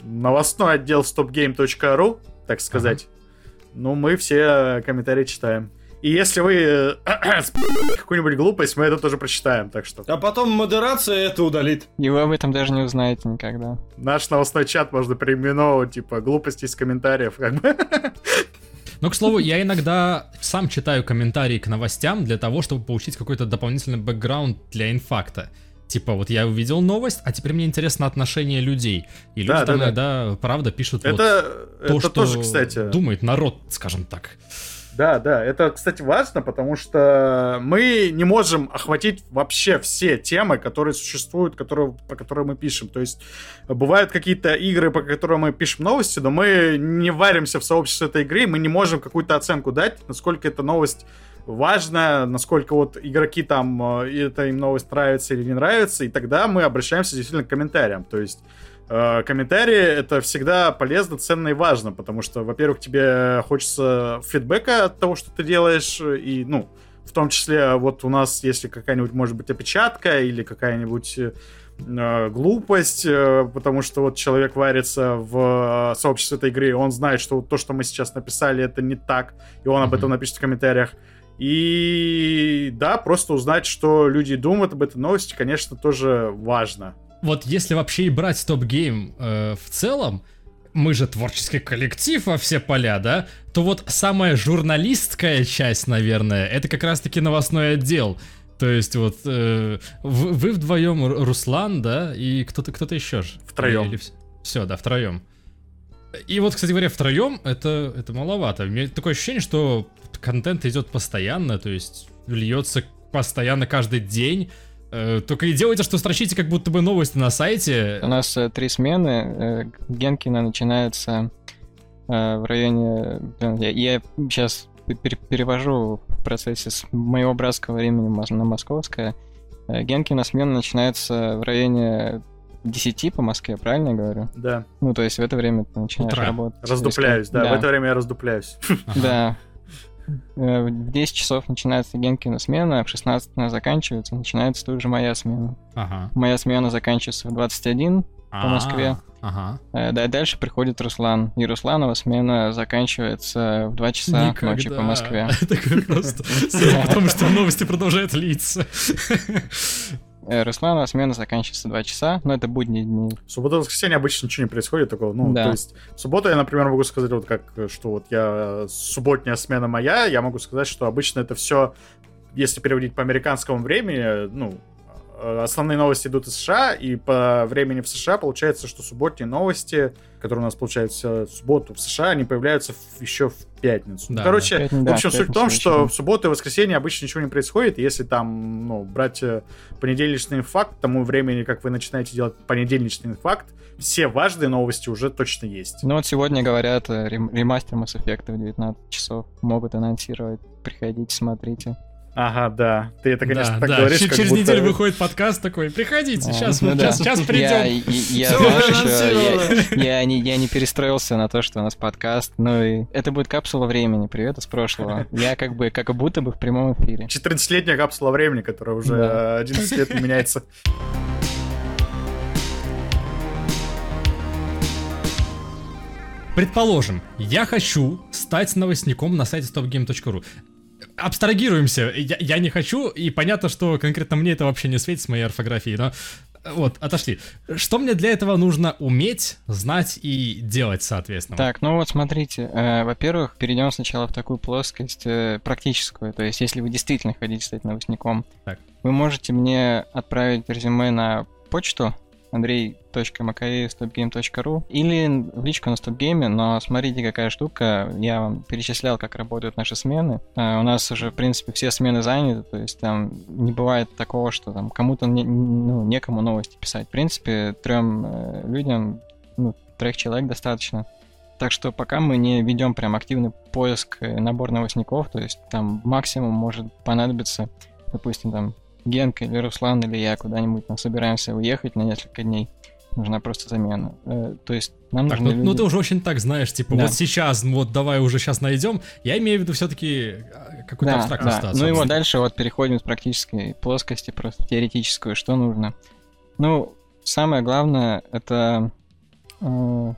новостной отдел stopgame.ru, так сказать, ну, мы все комментарии читаем. И если вы э, какую-нибудь глупость, мы это тоже прочитаем, так что А потом модерация это удалит. И вы об этом даже не узнаете никогда. наш новостной чат можно переименовывать, типа, глупости из комментариев, как бы. Но, к слову, я иногда сам читаю комментарии к новостям для того, чтобы получить какой-то дополнительный бэкграунд для инфакта. Типа, вот я увидел новость, а теперь мне интересно отношение людей. И люди Да, там да, да. правда, пишут вот Это, то, это что тоже, кстати. думает народ, скажем так. Да, да, это, кстати, важно, потому что мы не можем охватить вообще все темы, которые существуют, которые, про которые мы пишем. То есть бывают какие-то игры, по которым мы пишем новости, но мы не варимся в сообществе этой игры, мы не можем какую-то оценку дать, насколько эта новость важно, насколько вот игроки там, э, это им новость нравится или не нравится, и тогда мы обращаемся действительно к комментариям. То есть э, комментарии это всегда полезно, ценно и важно, потому что, во-первых, тебе хочется фидбэка от того, что ты делаешь, и, ну, в том числе, вот у нас, если какая-нибудь, может быть, опечатка или какая-нибудь э, глупость, э, потому что вот человек варится в э, сообществе этой игры, он знает, что вот то, что мы сейчас написали, это не так, и он об этом напишет в комментариях. И да, просто узнать, что люди думают об этой новости, конечно, тоже важно. Вот если вообще и брать StopGame э, в целом, мы же творческий коллектив во все поля, да? То вот самая журналистская часть, наверное, это как раз-таки новостной отдел. То есть вот э, вы, вы вдвоем, Руслан, да, и кто-то кто-то еще же. Втроем. Все, да, втроем. И вот, кстати говоря, втроем это, это маловато. У меня такое ощущение, что контент идет постоянно, то есть льется постоянно каждый день. Э, только и делайте, что строчите как будто бы новости на сайте. У нас э, три смены. Э, Генкина начинается в районе... Я, я сейчас пер- перевожу в процессе с моего братского времени на московское. Генкина смена начинается в районе 10 по Москве, правильно я говорю? Да. Ну, то есть в это время ты начинаешь Утра. работать. Раздупляюсь, да. да. В это время я раздупляюсь. Да. Э, В 10 часов начинается Генкина смена, а в 16 она заканчивается, начинается тут же моя смена. Ага. Моя смена заканчивается в 21, А, Москве. Ага. э, да, дальше приходит Руслан. И Русланова смена заканчивается в 2 часа ночи по Москве. Такой просто. Потому что новости продолжают литься. Э, Русланова смена заканчивается в 2 часа, но это будние дни. И воскресенье обычно ничего не происходит такого. Ну, Да. то есть, в субботу я, например, могу сказать, вот как, что вот я, субботняя смена моя, я могу сказать, что обычно это все, если переводить по американскому времени, ну, основные новости идут из США, и по времени в США получается, что субботние новости, которые у нас получаются в субботу в США, они появляются в- еще в пятницу. Ну, Да, короче, Пятни- в да, общем, суть в том, пятница что в субботу и воскресенье обычно ничего не происходит. Если там, ну, брать э, понедельничный факт, тому времени, как вы начинаете делать понедельничный факт, все важные новости уже точно есть. Ну вот сегодня говорят, э, рем- ремастер Mass Effect в 19 часов могут анонсировать. Приходите, смотрите. Ага, да. Ты это, конечно, Да, так да. говоришь, Ч- как Через будто- неделю выходит подкаст такой, приходите, А, сейчас, ну да. сейчас, сейчас Я, придем. я, не, я не перестроился на то, что у нас подкаст, ну и это будет капсула времени, привет из прошлого. Я как бы, как будто бы в прямом эфире. 14-летняя капсула времени, которая уже Да. э, 11 лет не меняется. Предположим, я хочу стать новостником на сайте stopgame.ru. Абстрагируемся, я, я не хочу, и понятно, что конкретно мне это вообще не светит с моей орфографией, но э, вот, отошли. Что мне для этого нужно уметь, знать и делать, соответственно? Так, ну вот смотрите, э, во-первых, перейдем сначала в такую плоскость э, практическую. То есть, если вы действительно хотите стать новостником, Так. вы можете мне отправить резюме на почту андрей.макарей.stopgame.ru или в личку на StopGame, но смотрите, какая штука. Я вам перечислял, как работают наши смены. Э, у нас уже, в принципе, все смены заняты, то есть там не бывает такого, что там кому-то не- ну, некому новости писать. В принципе, трем э, людям, ну, трех человек достаточно. Так что пока мы не ведем прям активный поиск и набор новостников, то есть там максимум может понадобиться, допустим, там Генка или Руслан или я куда-нибудь собираемся уехать на несколько дней. Нужна просто замена. Э, то есть нам Так, нужны ну, ну люди- ты уже очень так знаешь, типа, Да. вот сейчас, ну, вот давай уже сейчас найдем. Я имею в виду все-таки какую-то Да, абстрактную да. ситуацию. Ну и вот дальше вот переходим с практической плоскости, просто теоретическую, что нужно. Ну, самое главное это... э,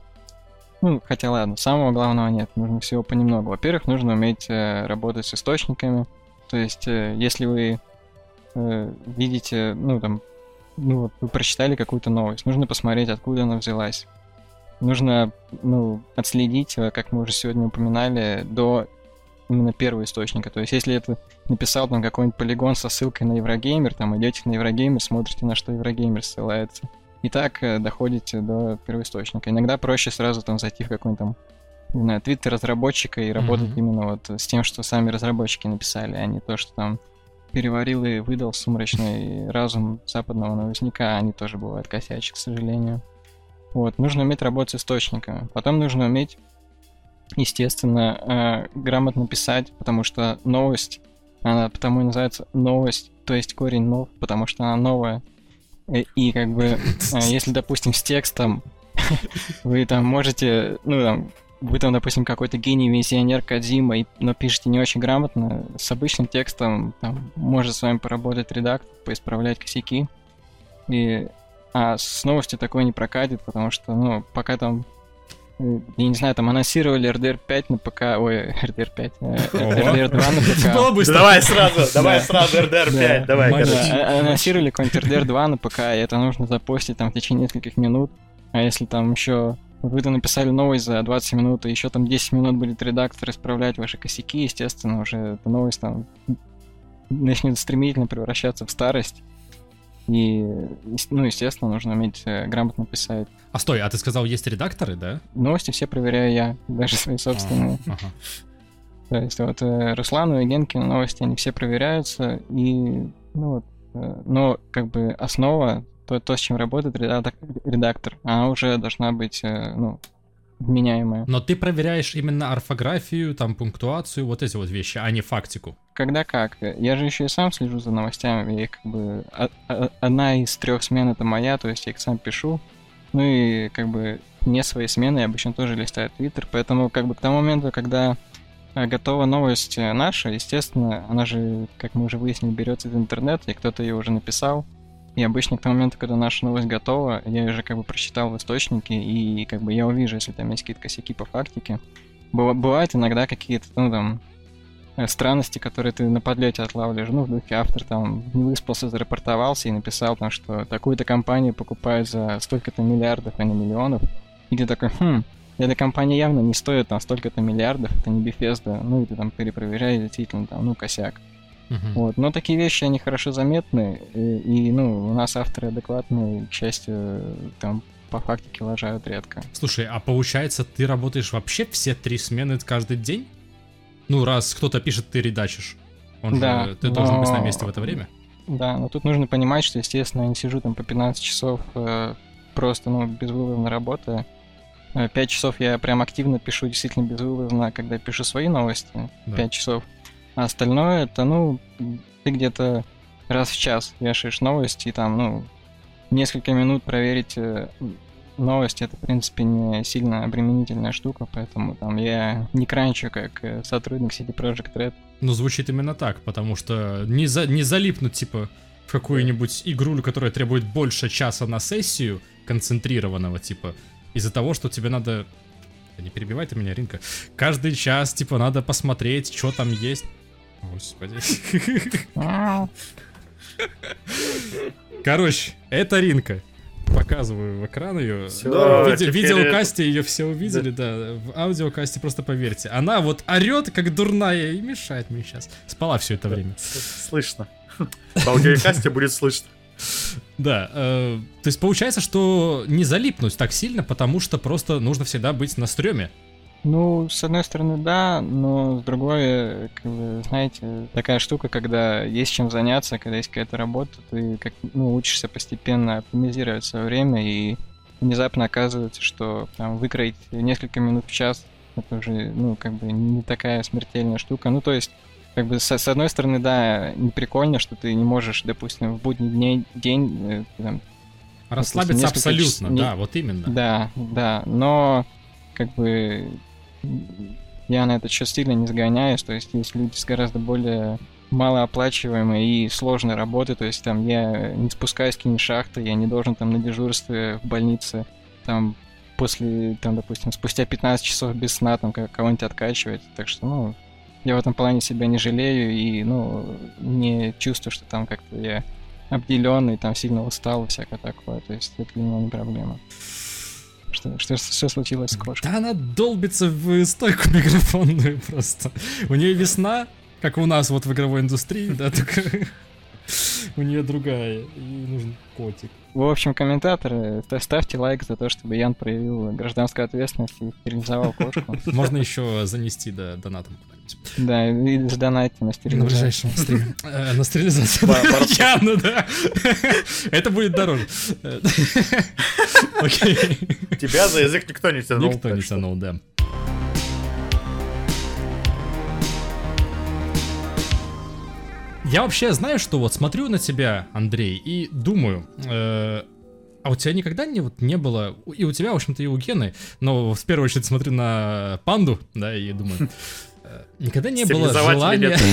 ну, хотя ладно, самого главного нет, нужно всего понемногу. Во-первых, нужно уметь э, работать с источниками. То есть, э, если вы э, видите, ну, там, ну, вот вы прочитали какую-то новость, нужно посмотреть, откуда она взялась. Нужно, ну, отследить, э, как мы уже сегодня упоминали, до именно первого источника. То есть, если это написал там какой-нибудь полигон со ссылкой на Еврогеймер, там идете на Еврогеймер, смотрите, на что Еврогеймер ссылается. И так э, доходите до первоисточника. Иногда проще сразу там зайти в какой-нибудь там, не знаю, твиттер разработчика и работать Мгм. именно вот с тем, что сами разработчики написали, а не то, что там переварил и выдал сумрачный разум западного новостника, они тоже бывают косячат, к сожалению. Вот, нужно уметь работать с источниками. Потом нужно уметь, естественно, э, грамотно писать, потому что новость Она потому и называется новость, то есть корень нов, потому что она новая. И, и как бы, э, если, допустим, с текстом вы там можете, ну там, вы там, допустим, какой-то гений, визионер Кадима, и, но пишете не очень грамотно, с обычным текстом там, может с вами поработать редактор, поисправлять косяки. И, а с новостью такое не прокатит, потому что, ну, пока там э, я не знаю, там анонсировали RDR 5 на ПК, ой, RDR 5, э, RDR 2 на ПК. Давай сразу, давай сразу RDR 5, Да. давай, короче. А- анонсировали какой-нибудь RDR 2 на ПК, и это нужно запостить там в течение нескольких минут. А если там еще вы там написали новость за 20 минут, и еще там 10 минут будет редактор исправлять ваши косяки, естественно, уже эта новость там начнет стремительно превращаться в старость. И, ну, естественно, нужно уметь э, грамотно писать. А стой, а ты сказал, есть редакторы, да? Новости все проверяю я, даже свои собственные. Ага, ага. То есть вот э, Руслану и Генкину новости, они все проверяются, и, ну вот, э, но как бы основа, то, то, с чем работает редактор, редактор она уже должна быть, э, ну, вменяемая. Но ты проверяешь именно орфографию, там, пунктуацию, вот эти вот вещи, а не фактику. Когда как? Я же еще и сам слежу за новостями, я их как бы... одна из трех смен это моя, то есть я их сам пишу. Ну и как бы не свои смены я обычно тоже листаю Твиттер, поэтому как бы к тому моменту, когда э, готова новость э, наша, естественно, она же, как мы уже выяснили, берется из интернета, и кто-то ее уже написал. И обычно к тому моменту, когда наша новость готова, я уже как бы прочитал в источнике, и как бы я увижу, если там есть какие-то косяки по фактике. Быва- Бывают иногда какие-то, ну там, э, странности, которые ты на подлете отлавливаешь. Ну, в духе автор там не выспался, зарапортовался и написал там, что такую-то компанию покупают за столько-то миллиардов, а не миллионов. И ты такой, хм, эта компания явно не стоит там столько-то миллиардов, это не Bethesda. Ну, и ты там перепроверяешь, действительно, там, ну, косяк. Мгм. Вот. Но такие вещи, они хорошо заметны, и, и, ну, у нас авторы адекватные, к счастью, там по фактике лажают редко. Слушай, а получается, ты работаешь вообще все три смены каждый день? Ну, раз кто-то пишет, ты редачишь. Он Да, же, ты должен быть на но- месте в это время. Да, но тут нужно понимать, что, естественно, я не сижу там по 15 часов э, просто, ну, безвылазно работая. 5 часов я прям активно пишу действительно безвылазно, когда пишу свои новости. Да. 5 часов. А остальное это, ну, ты где-то раз в час вешаешь новости, и там, ну, несколько минут проверить э, новости, это, в принципе, не сильно обременительная штука, поэтому там я не кранчу, как э, сотрудник CD Projekt Red. Ну, звучит именно так, потому что не, за, не залипнуть, типа, в какую-нибудь игрулю, которая требует больше часа на сессию, концентрированного, типа, из-за того, что тебе надо... Не перебивай ты меня, Ринка. Каждый час, типа, надо посмотреть, что там есть. Господи. Короче, это Ринка. Показываю в экран ее. В виде- теперь видеокасте ее все увидели, да. В аудиокасте просто поверьте. Она вот орет, как дурная, и мешает мне сейчас. Спала все это время. Слышно. По аудиокасте будет слышно. Да, э, то есть получается, что не залипнуть так сильно, потому что просто нужно всегда быть на стреме. Ну, с одной стороны, да, но с другой, как бы, знаете, такая штука, когда есть чем заняться, когда есть какая-то работа, ты как, ну, учишься постепенно оптимизировать свое время, и внезапно оказывается, что там выкроить несколько минут в час, это уже, ну, как бы не такая смертельная штука. Ну, то есть, как бы, с, с одной стороны, да, не прикольно, что ты не можешь, допустим, в будний день, день э, там, Расслабиться абсолютно, не- да, вот именно. да, да, но как бы я на этот счет сильно не сгоняюсь, то есть есть люди с гораздо более малооплачиваемой и сложной работы, то есть там я не спускаюсь к шахты, я не должен там на дежурстве в больнице там после, там, допустим, спустя 15 часов без сна там ко- кого-нибудь откачивать, так что, ну, я в этом плане себя не жалею и, ну, не чувствую, что там как-то я обделенный, там сильно устал и всякое такое, то есть это для меня не проблема. Что, что, что случилось с кошкой? Да она долбится в стойку микрофонную просто. У нее весна, как у нас вот в игровой индустрии, да, только у нее другая. И нужен котик. В общем, комментаторы, ста- ставьте лайк за то, чтобы Ян проявил гражданскую ответственность и стерилизовал кошку. Можно еще занести до донатом куда-нибудь. Да, и сдонатьте на На стерилизацию. ближайшем стриме. Э, На стерилизацию. Явно, да. Это будет дороже. Тебя за язык никто не тянул. Никто не тянул, да. Я вообще знаю, что вот смотрю на тебя, Андрей, и думаю, э, а у тебя никогда не, вот, не было, и у тебя, в общем-то, и у Гены, но в первую очередь смотрю на панду, да, и думаю, э, никогда не было желания...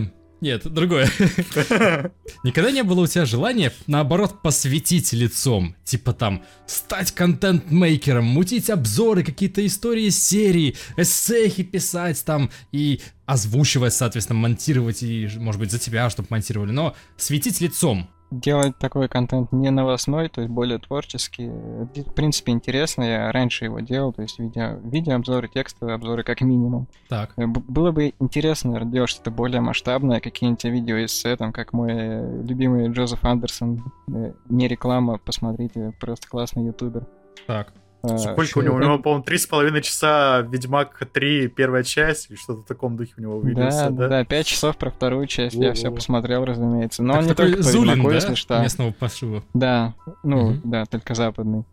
Нет, другое. Никогда не было у тебя желания, наоборот, посвятить лицом. Типа там, стать контент-мейкером, мутить обзоры, какие-то истории серии, эссехи писать там и озвучивать, соответственно, монтировать и, может быть, за тебя, чтобы монтировали, но светить лицом. Делать такой контент не новостной, то есть более творческий. В принципе, интересно, я раньше его делал, то есть видео, видеообзоры, текстовые обзоры как минимум. Так. Э, Было бы интересно наверное, делать что-то более масштабное, какие-нибудь видео-эссе, там, как мой э, любимый Джозеф Андерсон. Э, Не реклама, посмотрите, просто классный ютубер. Так. Э, Сколько у него? У него, по-моему, три с половиной часа Ведьмак 3, первая часть, и что-то в таком духе у него виделся, Да, да? пять часов про вторую часть, я все посмотрел, разумеется. Но Так он не такой только по Зулин, Ведьмаку, да? если что. Местного пошива. Да, ну, да, только западный.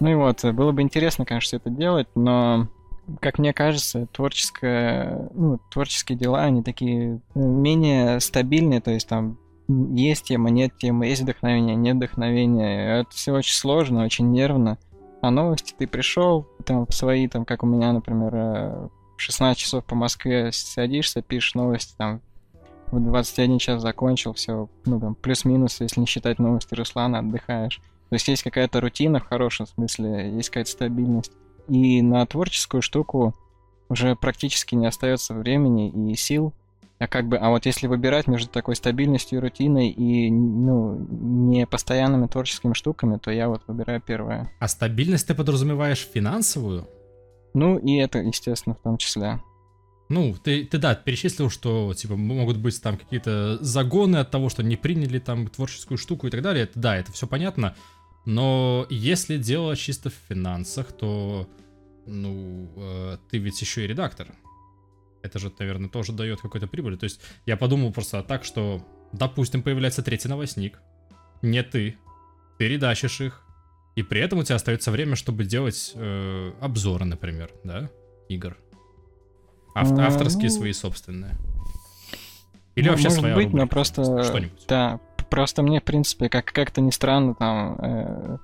Ну и вот, было бы интересно, конечно, это делать, но, как мне кажется, творческое, ну, творческие дела, они такие э, менее стабильные, то есть там есть тема, нет темы, есть вдохновение, нет вдохновения. Это все очень сложно, очень нервно. А новости ты пришел, там свои, там, как у меня, например, э, 16 часов по Москве садишься, пишешь новости, там, в 21 час закончил, все, ну, там, плюс-минус, если не считать новости Руслана, отдыхаешь. То есть есть какая-то рутина в хорошем смысле, есть какая-то стабильность. И на творческую штуку уже практически не остается времени и сил. А как бы, а вот если выбирать между такой стабильностью рутиной и ну, не постоянными творческими штуками, то я вот выбираю первое. А стабильность ты подразумеваешь финансовую? Ну и это, естественно, в том числе. Ну, ты, ты да, перечислил, что типа могут быть там какие-то загоны от того, что не приняли там творческую штуку и так далее. Это, да, это все понятно. Но если дело чисто в финансах, то ну э, ты ведь еще и редактор. Это же, наверное, тоже дает какой-то прибыль. То есть я подумал просто так, что, допустим, появляется третий новостник, не ты, ты редачишь их, и при этом у тебя остается время, чтобы делать э, обзоры, например, да, игр. Ав- авторские ну, свои собственные. Или Ну, вообще может своя быть, рубрика, но просто... Что-нибудь. Да, просто мне, в принципе, как- как-то не странно, там, э,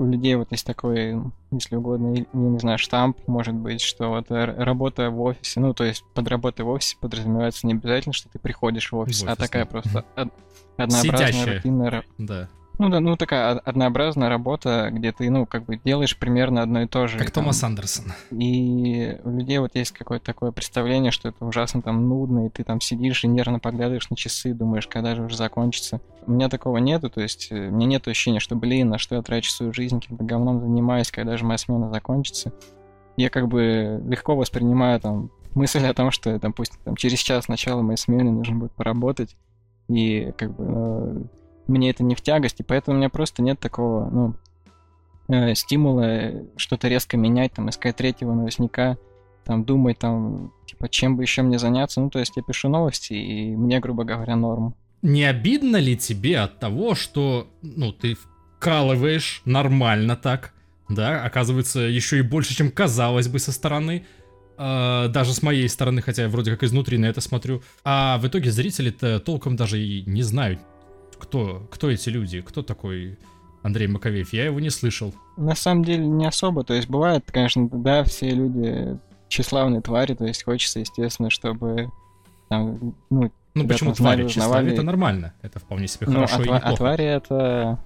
у людей вот есть такой, если угодно, я не знаю, штамп, может быть, что вот р- работа в офисе, ну, то есть под работой в офисе подразумевается не обязательно, что ты приходишь в офис, В а офис, такая да. просто од- однообразная, Сидящая. рутинная Да. Ну да, ну такая од- однообразная работа, где ты, ну, как бы делаешь примерно одно и то же. Как и там- Томас Андерсон. и у людей вот есть какое-то такое представление, что это ужасно там нудно, и ты там сидишь и нервно поглядываешь на часы, думаешь, когда же уже закончится. У меня такого нету, то есть э, у меня нет ощущения, что, блин, на что я трачу свою жизнь, каким-то говном занимаюсь, когда же моя смена закончится. Я как бы легко воспринимаю там мысль о том, что, допустим, там, через час начала моей смены нужно будет поработать, и как бы э, мне это не в тягость, и поэтому у меня просто нет такого, ну, э, стимула э, что-то резко менять, там, искать третьего новостника, там, думать, там, типа, чем бы еще мне заняться. Ну, то есть я пишу новости, и мне, грубо говоря, норм. Не обидно ли тебе от того, что, ну, ты вкалываешь нормально так, да, оказывается, еще и больше, чем казалось бы со стороны, э, даже с моей стороны, хотя я вроде как изнутри на это смотрю, а в итоге зрители-то толком даже и не знают, кто, кто эти люди, кто такой Андрей Маковеев, я его не слышал. На самом деле не особо, то есть бывает, конечно, да, все люди тщеславные твари, то есть хочется, естественно, чтобы там, ну, Ну почему твари? Тщеславие узнавали. это нормально, это вполне себе ну, хорошо а, и тва- а неплохо. твари это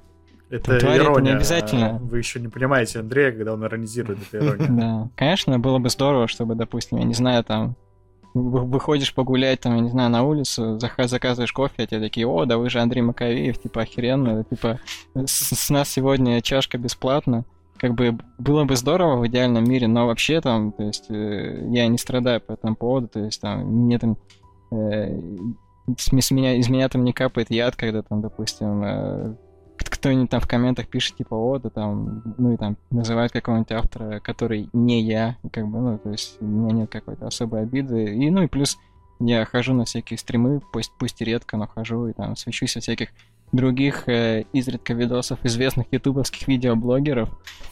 Это Твари это не ирония. обязательно. Вы еще не понимаете Андрея, когда он иронизирует, это ирония. Да, конечно, было бы здорово, чтобы, допустим, я не знаю, там, выходишь погулять, там, я не знаю, на улицу, заказываешь кофе, а тебе такие, о, да вы же Андрей Маковеев, типа, охеренно, типа, с, с нас сегодня чашка бесплатно. Как бы было бы здорово в идеальном мире, но вообще там, то есть, э, я не страдаю по этому поводу, то есть, там, мне там, э, с, с меня, из меня там не капает яд, когда там, допустим, э, кто-нибудь там в комментах пишет, типа, о, да там, ну и там называет какого-нибудь автора, который не я, и как бы, ну, то есть у меня нет какой-то особой обиды. И, ну и плюс Я хожу на всякие стримы, пусть, пусть и редко, но хожу и там свечусь во всяких других э, изредка видосов известных ютубовских видеоблогеров.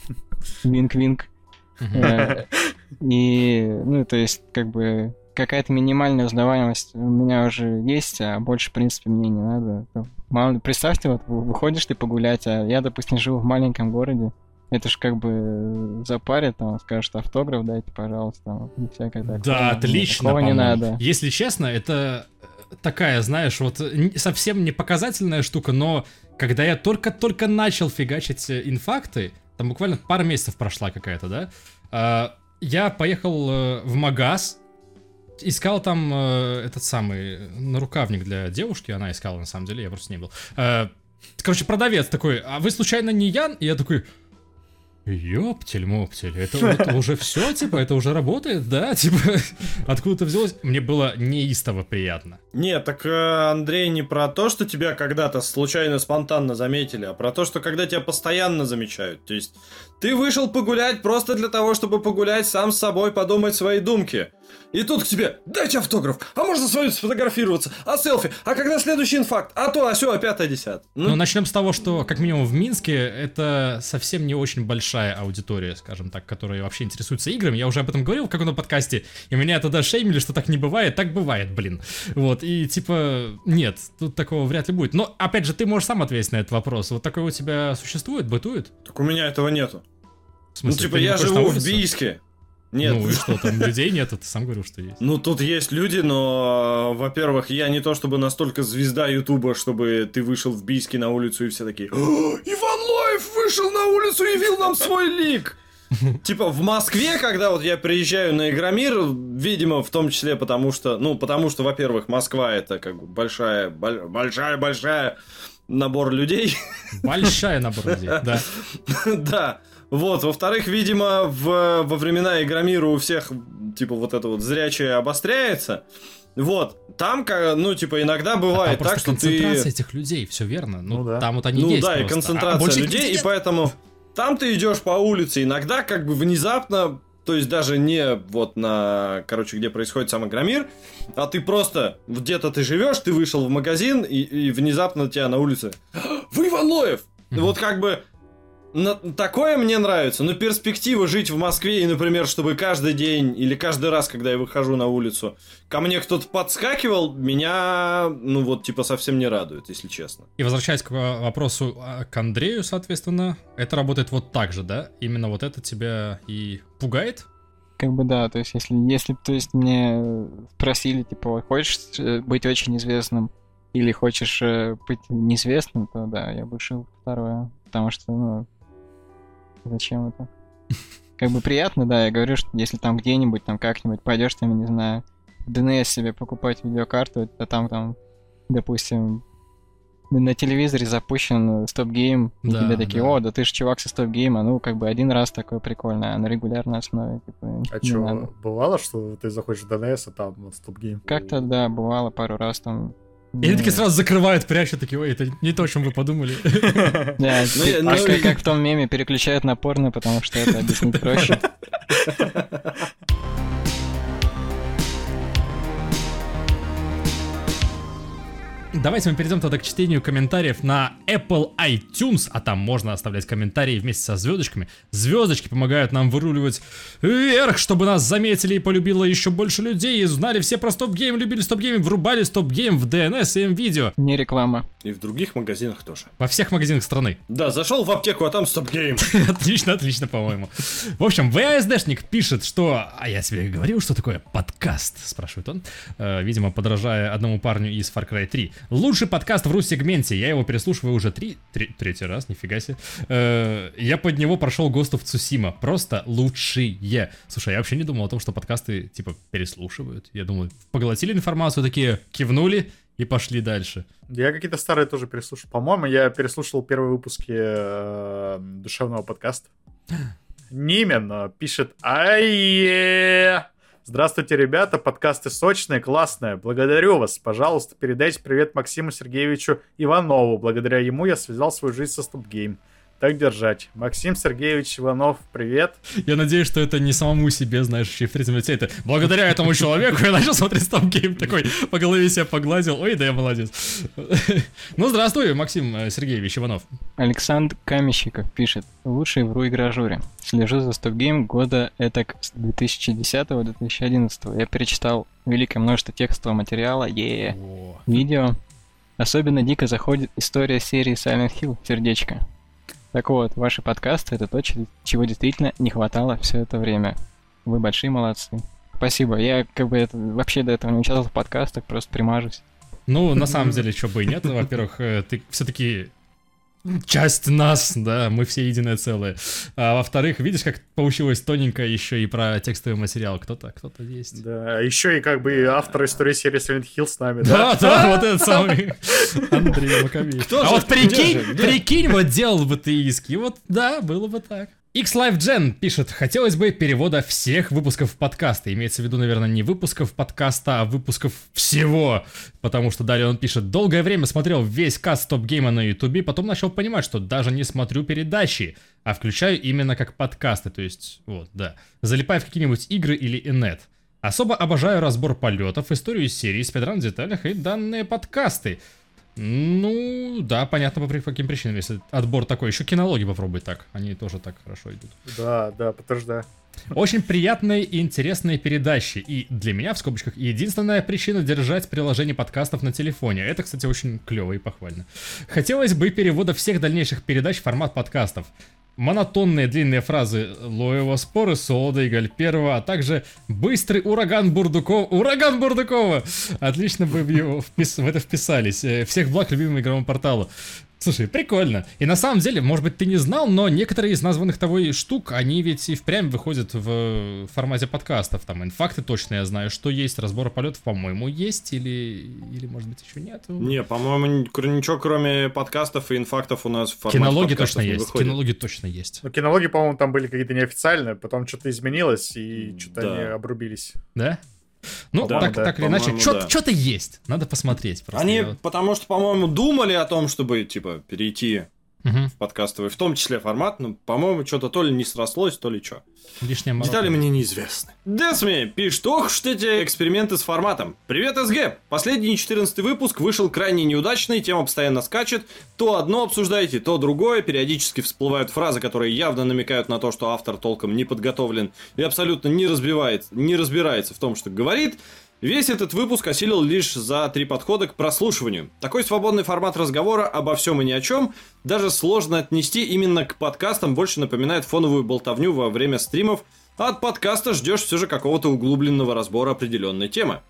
Винк-винк. Э, И, ну, то есть, как бы, какая-то минимальная узнаваемость у меня уже есть, а больше, в принципе, мне не надо. Мало, представьте, вот вы- выходишь ты погулять, а я, допустим, живу в маленьком городе, это ж как бы запарит, там, скажут автограф дайте, пожалуйста, там, и всякое такое. Да, Мне отлично, Такого не надо. Если честно, это э, такая, знаешь, вот совсем не показательная штука, но когда я только-только начал фигачить э, инфакты, там буквально пара месяцев прошла какая-то, да, а, я поехал э, в магаз, искал там э, этот самый нарукавник для девушки, она искала на самом деле, я просто не был. Э, Короче, продавец такой, а вы случайно не Ян? И я такой, Ёптель-моптель, это, это уже все, типа, это уже работает, да? Типа, откуда-то взялось? Мне было неистово приятно. Нет, так э, Андрей не про то, что тебя когда-то случайно, спонтанно заметили, а про то, что когда тебя постоянно замечают. То есть ты вышел погулять просто для того, чтобы погулять сам с собой, подумать свои думки. И тут к тебе, дайте автограф, а можно с вами сфотографироваться, а селфи, а когда следующий инфакт, а то, а все, а пятое, десятое. Ну, Ну, начнем с того, что, как минимум, в Минске это совсем не очень большая аудитория, скажем так, которая вообще интересуется играми. Я уже об этом говорил в каком-то подкасте, и меня тогда шеймили, что так не бывает. Так бывает, блин. Вот, и типа, нет, тут такого вряд ли будет. Но, опять же, ты можешь сам ответить на этот вопрос. Вот такое у тебя существует, бытует? так у меня этого нету. В Ну, смысле, типа, я живу в? Бийске. Нет, Ну и что, там людей нету, ты сам говорил, что есть. Ну, тут есть люди, но, во-первых, я не то чтобы настолько звезда Ютуба, чтобы ты вышел в Бийске на улицу и все такие «О, Иван Лоев вышел на улицу и явил нам свой лик! Типа в Москве, когда вот я приезжаю на Игромир, видимо, в том числе потому что, ну, потому что, во-первых, Москва это как бы большая, боль- большая-большая набор людей. Большая набор людей, да. Да. Вот, во-вторых, видимо, в, во времена Игромира у всех, типа, вот это вот зрячее обостряется. Вот, там, ну, типа, иногда А там бывает просто так, что концентрация ты... этих людей, все верно. Ну, Ну да. там вот они Ну есть да, и просто. А концентрация больше их людей, и поэтому там ты идешь по улице, иногда как бы внезапно, то есть даже не вот на, короче, где происходит сам Игромир, а ты просто где-то ты живешь, ты вышел в магазин, и, и внезапно тебя на улице «Вы Иван Лоев!» Мгм. Вот как бы на- такое мне нравится, но перспектива жить в Москве и, например, чтобы каждый день или каждый раз, когда я выхожу на улицу, ко мне кто-то подскакивал, меня, ну вот, типа, совсем не радует, если честно. И возвращаясь к вопросу а, к Андрею, соответственно, это работает вот так же, да? Именно вот это тебя и пугает? Как бы да, то есть если, если б, то есть мне спросили, типа, хочешь э, быть очень известным или хочешь э, быть неизвестным, то да, я бы решил второе. Потому что, ну, зачем это? Как бы приятно, да, я говорю, что если там где-нибудь, там как-нибудь пойдешь, там, я не знаю, в DNS себе покупать видеокарту, а там, там, допустим, на телевизоре запущен StopGame, и Да, тебе такие, да. о, да ты же чувак со StopGame, ну, как бы один раз такое прикольно, а на регулярной основе, типа, А что, надо. бывало, что ты заходишь в DNS, а там вот StopGame? Как-то, да, бывало пару раз там. И они ну, такие сразу закрывают, прячут, такие, ой, это не то, о чем вы подумали. Да, Ну, ну, как, и- как в том меме переключают на порно, потому что это объяснить проще. Давайте мы перейдем тогда к чтению комментариев на Apple iTunes, а там можно оставлять комментарии вместе со звездочками. Звездочки помогают нам выруливать вверх, чтобы нас заметили и полюбило еще больше людей, и знали все про StopGame, любили StopGame, врубали StopGame в DNS и видео Не реклама. И в других магазинах тоже. во всех магазинах страны. Да, зашел в аптеку, а там StopGame. Отлично, отлично, по-моему. В общем, ВАСДшник пишет, что... А я тебе говорил, что такое подкаст, спрашивает он. Э, видимо, подражая одному парню из Far Cry 3. Лучший подкаст в ру-сегменте. Я его переслушиваю уже три... три- третий раз, нифига себе. Э, я под него прошел Ghost of Tsushima. Просто лучшие. Слушай, я вообще не думал о том, что подкасты, типа, переслушивают. Я думал, поглотили информацию, такие кивнули и пошли дальше. Я какие-то старые тоже переслушал. По-моему, я переслушал первые выпуски э, душевного подкаста. Нимен э, пишет Ае! Здравствуйте, ребята, подкасты сочные, классные. Благодарю вас. Пожалуйста, передайте привет Максиму Сергеевичу Иванову. Благодаря ему я связал свою жизнь со Стопгейм. Так держать. Максим Сергеевич Иванов, привет. Я надеюсь, что это не самому себе, знаешь, в третьем лице. Это благодаря этому человеку я начал смотреть Stop Game. Такой по голове себя погладил. Ой, да я молодец. Ну, здравствуй, Максим э, Сергеевич Иванов. Александр Камещиков пишет. Лучший вру игражуре. Слежу за Game года это с 2010-2011. Я перечитал великое множество текстового материала, е видео. Особенно дико заходит история серии Silent Hill, сердечко. Так вот, ваши подкасты это то, чего действительно не хватало все это время. Вы большие молодцы. Спасибо. Я как бы это, вообще до этого не участвовал в подкастах, просто примажусь. Ну, на самом деле, что бы и нет. Во-первых, э, ты все-таки часть нас, да, мы все единое целое. А во-вторых, видишь, как получилось тоненько еще и про текстовый материал. Кто-то, кто-то есть. Да, еще и как бы автор истории серии Silent Hill с нами, да? Да, да, вот этот самый Андрей. Кто А вот прикинь, прикинь, вот делал бы ты иски. Вот да, было бы так. X-Life Gen пишет, хотелось бы перевода всех выпусков подкаста. Имеется в виду, наверное, не выпусков подкаста, а выпусков всего. Потому что далее он пишет, долгое время смотрел весь каст Топ Гейма на Ютубе, потом начал понимать, что даже не смотрю передачи, а включаю именно как подкасты. То есть, вот, да. Залипаю в какие-нибудь игры или инет. Особо обожаю разбор полетов, историю серии, спидран в деталях и данные подкасты. Ну, да, понятно по каким причинам, если отбор такой. Еще кинологи попробуй так, они тоже так хорошо идут. Да, да, подтверждаю. Очень приятные и интересные передачи. И для меня, в скобочках, единственная причина держать приложение подкастов на телефоне. Это, кстати, очень клево и похвально. Хотелось бы перевода всех дальнейших передач в формат подкастов. Монотонные длинные фразы Лоева споры Солода и Галь Первого, а также быстрый ураган Бурдукова. Ураган Бурдукова! Отлично бы в, его впис- в это вписались. Э, Всех благ любимому игровому порталу. Слушай, прикольно. И на самом деле, может быть, ты не знал, но некоторые из названных тобой штук, они ведь и впрямь выходят в формате подкастов. Там инфакты точно я знаю, что есть. Разборы полетов, по-моему, есть. Или, или может быть, еще нет. Не, по-моему, ничего кроме подкастов и инфактов у нас в формате Кинологи подкастов точно не есть. выходит. Кинологи точно есть. Ну, кинологи, по-моему, там были какие-то неофициальные, потом что-то изменилось, и что-то Да. они обрубились. Да? Ну, Да, так, да, так или иначе, по-моему, что- да. что-то есть. Надо посмотреть. Просто Они, вот- потому что, по-моему, думали о том, чтобы, типа, перейти Мгм. в подкастовый, в том числе формат, но, по-моему, что-то то ли не срослось, то ли что. Лишняя морока. Детали мне неизвестны. Десми пишет, ох уж эти эксперименты с форматом. Привет, СГ! Последний 14 выпуск вышел крайне неудачный, тема постоянно скачет. То одно обсуждаете, то другое. Периодически всплывают фразы, которые явно намекают на то, что автор толком не подготовлен и абсолютно не, разбивает, не разбирается в том, что говорит. Весь этот выпуск осилил лишь за три подхода к прослушиванию. Такой свободный формат разговора обо всем и ни о чем даже сложно отнести именно к подкастам, больше напоминает фоновую болтовню во время стримов, а от подкаста ждешь все же какого-то углубленного разбора определенной темы.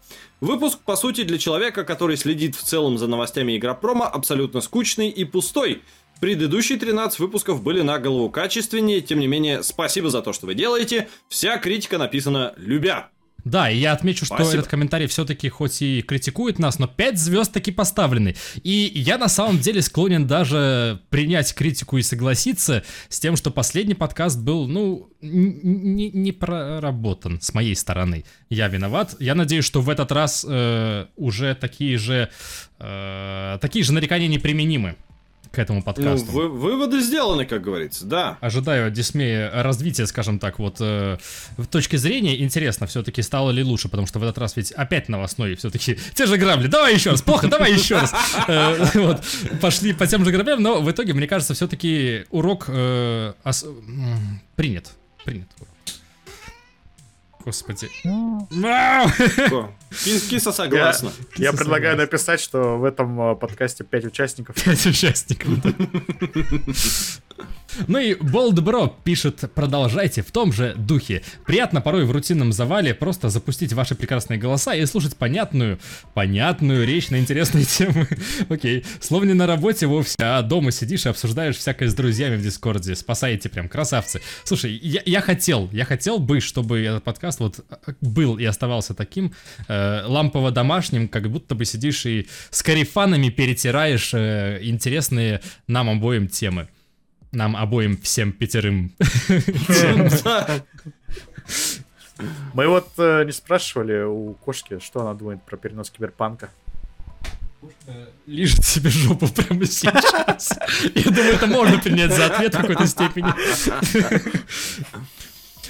Выпуск, по сути, для человека, который следит в целом за новостями Игропрома, абсолютно скучный и пустой. Предыдущие 13 выпусков были на голову качественнее, тем не менее, спасибо за то, что вы делаете. Вся критика написана любя. Да, и я отмечу, что Спасибо. этот комментарий все-таки хоть и критикует нас, но 5 звезд таки поставлены. И я на самом деле склонен даже принять критику и согласиться с тем, что последний подкаст был, ну, не проработан с моей стороны. Я виноват. Я надеюсь, что в этот раз э, уже такие же, э, такие же нарекания неприменимы к этому Ну, подкасту. вы- выводы сделаны, как говорится, да. Ожидаю от Дисмея развития, скажем так, вот э, в точке зрения. Интересно, все-таки стало ли лучше, потому что в этот раз ведь опять новостной, все-таки те же грабли. Давай еще раз, плохо, давай еще раз. Э, Вот, пошли по тем же граблям, но в итоге, мне кажется, все-таки урок э, принят. Принят урок. Господи. Кис- Киса согласна. Я предлагаю написать, что в этом э, подкасте 5 участников. Пять участников. да. Ну и Bold Bro пишет, продолжайте в том же духе. Приятно порой в рутинном завале просто запустить ваши прекрасные голоса и слушать понятную, понятную речь на интересные темы. Окей, словно не на работе вовсе, а дома сидишь и обсуждаешь всякое с друзьями в Дискорде. Спасаете прям, красавцы. Слушай, я, я хотел, я хотел бы, чтобы этот подкаст вот э, был и оставался таким э, лампово-домашним, как будто бы сидишь и с карифанами перетираешь э, интересные нам обоим темы. Нам обоим всем пятерым. Мы вот э, не спрашивали у кошки, что она думает про перенос киберпанка. лежит себе жопу прямо сейчас. Я думаю, это можно принять за ответ в какой-то степени.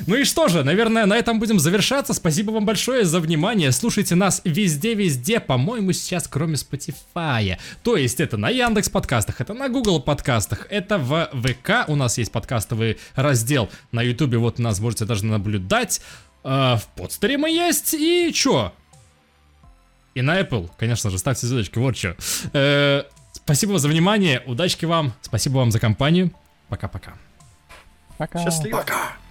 Ну и что же, наверное, на этом будем завершаться. Спасибо вам большое за внимание. Слушайте нас везде-везде, по-моему, сейчас кроме Spotify. То есть это на Яндекс подкастах, это на Google подкастах, это в ВК у нас есть подкастовый раздел. На Ютубе вот нас можете даже наблюдать. А, в подстере мы есть. И чё? И на Apple, конечно же, ставьте звездочки, вот что. Э, спасибо за внимание, удачки вам, спасибо вам за компанию. Пока-пока. Пока. Счастливо. Пока.